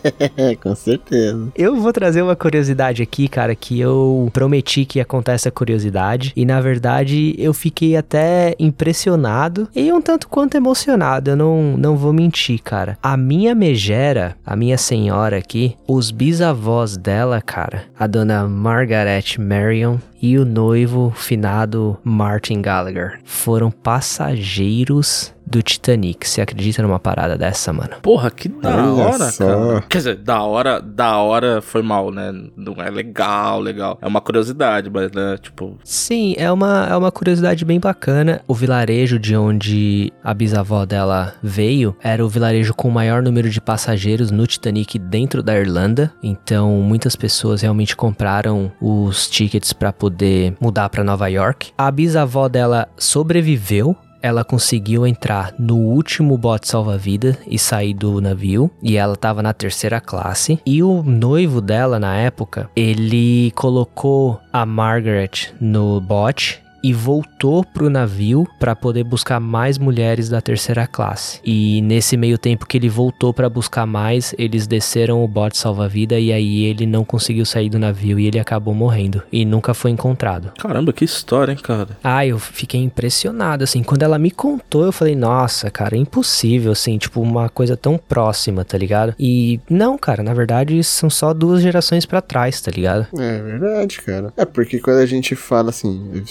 S3: [laughs]
S2: Com certeza.
S3: Eu vou trazer uma curiosidade aqui, cara, que eu prometi que ia contar essa curiosidade. E na verdade eu fiquei até impressionado e um tanto quanto emocionado. Eu não, não vou mentir, cara. A minha megera, a minha senhora aqui, os bisavós dela, cara, a dona Margaret Marion e o noivo finado Martin Gallagher. Foram passageiros do Titanic. Você acredita numa parada dessa, mano?
S1: Porra, que da
S2: Olha
S1: hora,
S2: só.
S1: cara. Quer dizer, da hora, da hora foi mal, né? Não é legal, legal. É uma curiosidade, mas, né, tipo...
S3: Sim, é uma, é uma curiosidade bem bacana. O vilarejo de onde a bisavó dela veio era o vilarejo com o maior número de passageiros no Titanic dentro da Irlanda. Então, muitas pessoas realmente compraram os tickets para poder mudar para Nova York. A bisavó dela sobreviveu. Ela conseguiu entrar no último bote salva-vida e sair do navio. E ela tava na terceira classe. E o noivo dela, na época, ele colocou a Margaret no bote e voltou pro navio para poder buscar mais mulheres da terceira classe. E nesse meio tempo que ele voltou para buscar mais, eles desceram o bote salva-vida e aí ele não conseguiu sair do navio e ele acabou morrendo e nunca foi encontrado.
S1: Caramba, que história, hein, cara?
S3: Ah, eu fiquei impressionado, assim, quando ela me contou, eu falei, nossa, cara, é impossível, assim, tipo, uma coisa tão próxima, tá ligado? E não, cara, na verdade, são só duas gerações pra trás, tá ligado?
S2: É verdade, cara. É porque quando a gente fala assim,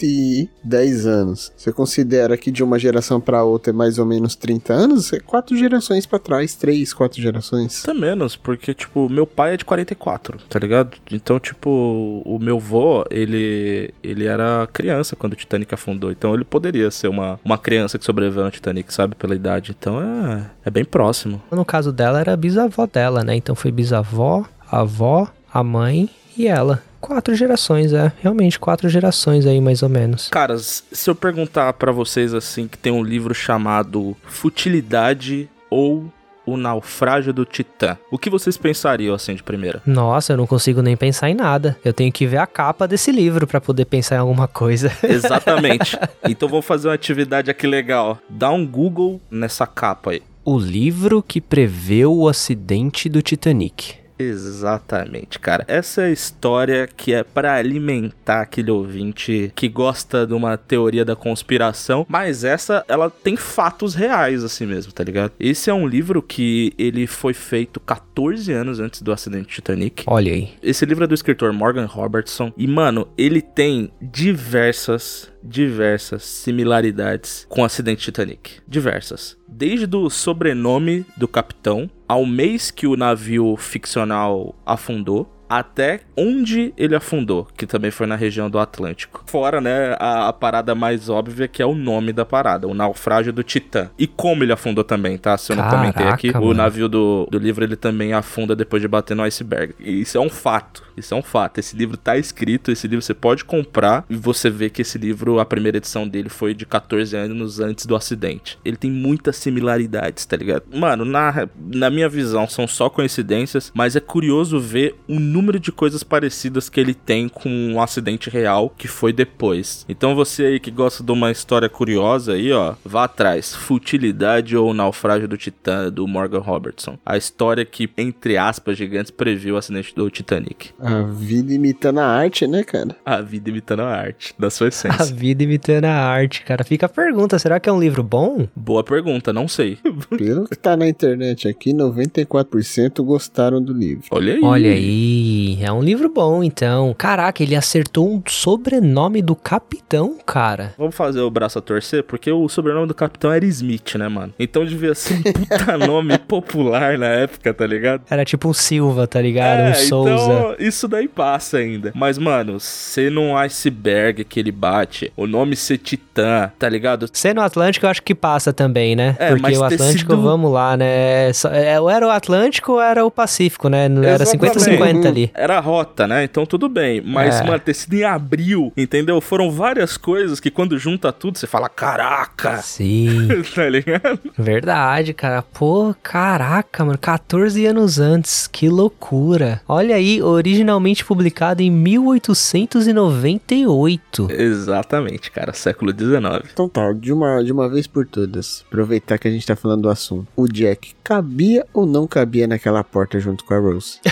S2: 110 anos, você considera que de uma geração pra outra é mais ou menos 30 anos? É quatro gerações pra trás, três, quatro gerações.
S1: Até menos, porque, tipo, meu pai é de 44, tá ligado? Então, tipo, o meu vô, ele, ele era criança quando o Titanic afundou. Então, ele poderia ser uma, uma criança que sobreviveu no Titanic, sabe? Pela idade. Então, é, é bem próximo.
S3: No caso dela, era a bisavó dela, né? Então foi bisavó, avó, a mãe e ela. Quatro gerações, é. Realmente, quatro gerações aí, mais ou menos.
S1: Caras, se eu perguntar pra vocês, assim, que tem um livro chamado Futilidade ou O Naufrágio do Titã, o que vocês pensariam, assim, de primeira?
S3: Nossa, eu não consigo nem pensar em nada. Eu tenho que ver a capa desse livro pra poder pensar em alguma coisa. [laughs]
S1: Exatamente. então, vamos fazer uma atividade aqui legal. Dá um Google nessa capa aí.
S3: O livro que preveu o acidente do Titanic.
S1: Exatamente, cara. Essa é a história que é pra alimentar aquele ouvinte que gosta de uma teoria da conspiração, mas essa ela tem fatos reais assim mesmo, tá ligado? Esse é um livro que ele foi feito 14 anos antes do acidente Titanic.
S3: Olha aí.
S1: Esse livro é do escritor Morgan Robertson e, mano, ele tem diversas, diversas similaridades com o acidente Titanic. Diversas. Desde o sobrenome do capitão ao mês que o navio ficcional afundou. Até onde ele afundou, que também foi na região do Atlântico. Fora, né, a, a parada mais óbvia que é o nome da parada, o naufrágio do Titã. E como ele afundou também, tá? Se eu não comentei aqui, o
S3: mano.
S1: navio do, do livro ele também afunda depois de bater no iceberg. E isso é um fato. Isso é um fato. Esse livro tá escrito, esse livro você pode comprar e você vê que esse livro, a primeira edição dele foi de 14 anos antes do acidente. Ele tem muitas similaridades, tá ligado? Mano, na, na minha visão, são só coincidências, mas é curioso ver o número de coisas parecidas que ele tem com um acidente real que foi depois. Então você aí que gosta de uma história curiosa aí, ó, vá atrás. Futilidade ou Naufrágio do Titã, do Morgan Robertson. A história que, entre aspas, gigantes previu o acidente do Titanic.
S2: A vida imitando a arte, né, cara?
S1: A vida imitando a arte, da sua [laughs]
S3: A
S1: essência.
S3: vida imitando a arte, cara. Fica a pergunta, será que é um livro bom?
S1: Boa pergunta, não sei. [laughs]
S2: Pelo que tá na internet aqui, 94% gostaram do livro.
S1: Olha aí.
S3: Olha aí. Aí, é um livro bom, então. Caraca, ele acertou um sobrenome do capitão, cara.
S1: Vamos fazer o braço a torcer, porque o sobrenome do capitão era Smith, né, mano? Então devia ser um puta [laughs] nome popular na época, tá ligado?
S3: Era tipo um Silva, tá ligado?
S1: É,
S3: um Souza.
S1: então isso daí passa ainda. Mas, mano, ser num iceberg que ele bate, o nome ser Titã, tá ligado?
S3: Sendo Atlântico, eu acho que passa também, né?
S1: É,
S3: Porque
S1: mas
S3: o Atlântico,
S1: sido-
S3: vamos lá, né? É, ou era o Atlântico ou era o Pacífico, né? Não Era
S1: Exatamente.
S3: 50-50 ali.
S1: Era a rota, né? Então tudo bem. Mas,
S3: É.
S1: mano, ter sido em abril, entendeu? Foram várias coisas que quando junta tudo, você fala, caraca,
S3: Sim, [laughs]
S1: tá ligado?
S3: verdade, cara. Pô, caraca, mano. 14 anos antes. Que loucura. Olha aí, originalmente publicado em 1898.
S1: Exatamente, cara. Século XIX.
S2: Então tá, de uma, de uma vez por todas, aproveitar que a gente tá falando do assunto. O Jack cabia ou não cabia naquela porta junto com a Rose? [laughs]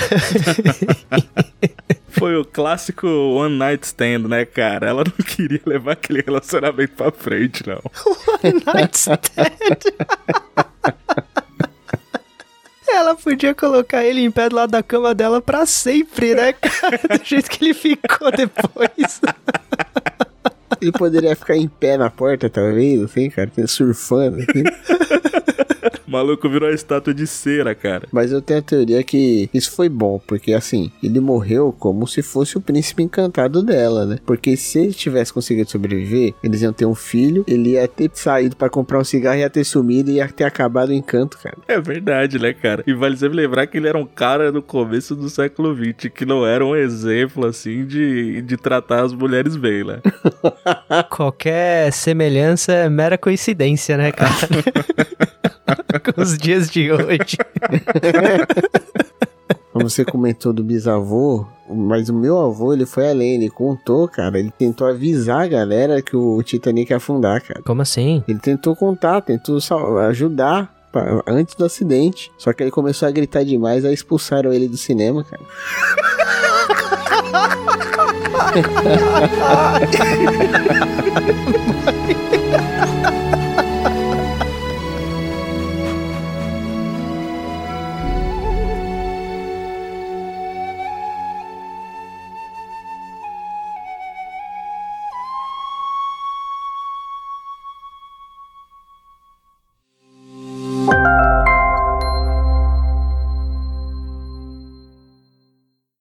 S1: Foi o clássico One Night Stand, né, cara? Ela não queria levar aquele relacionamento pra frente, não. [laughs] [laughs]
S3: Ela podia colocar ele em pé do lado da cama dela pra sempre, né, cara? Do jeito que ele ficou depois.
S2: Ele poderia ficar em pé na porta, talvez, assim, cara, surfando, assim.
S1: O maluco virou a estátua de cera, cara.
S2: Mas eu tenho a teoria que isso foi bom, porque assim, ele morreu como se fosse o príncipe encantado dela, né? Porque se ele tivesse conseguido sobreviver, eles iam ter um filho, ele ia ter saído pra comprar um cigarro, ia ter sumido e ia ter acabado o encanto, cara.
S1: É verdade, né, cara? E vale sempre lembrar que ele era um cara do começo do século XX, que não era um exemplo, assim, de, de tratar as mulheres bem, né? [laughs]
S3: Qualquer semelhança é mera coincidência, né, cara? [laughs] [laughs] Com os dias de hoje. [laughs]
S2: Como você comentou do bisavô, mas o meu avô, ele foi além, ele contou, cara, ele tentou avisar a galera que o Titanic ia afundar, cara.
S3: Como assim?
S2: Ele tentou contar, tentou ajudar pa- antes do acidente. Só que ele começou a gritar demais, aí expulsaram ele do cinema, cara. [laughs]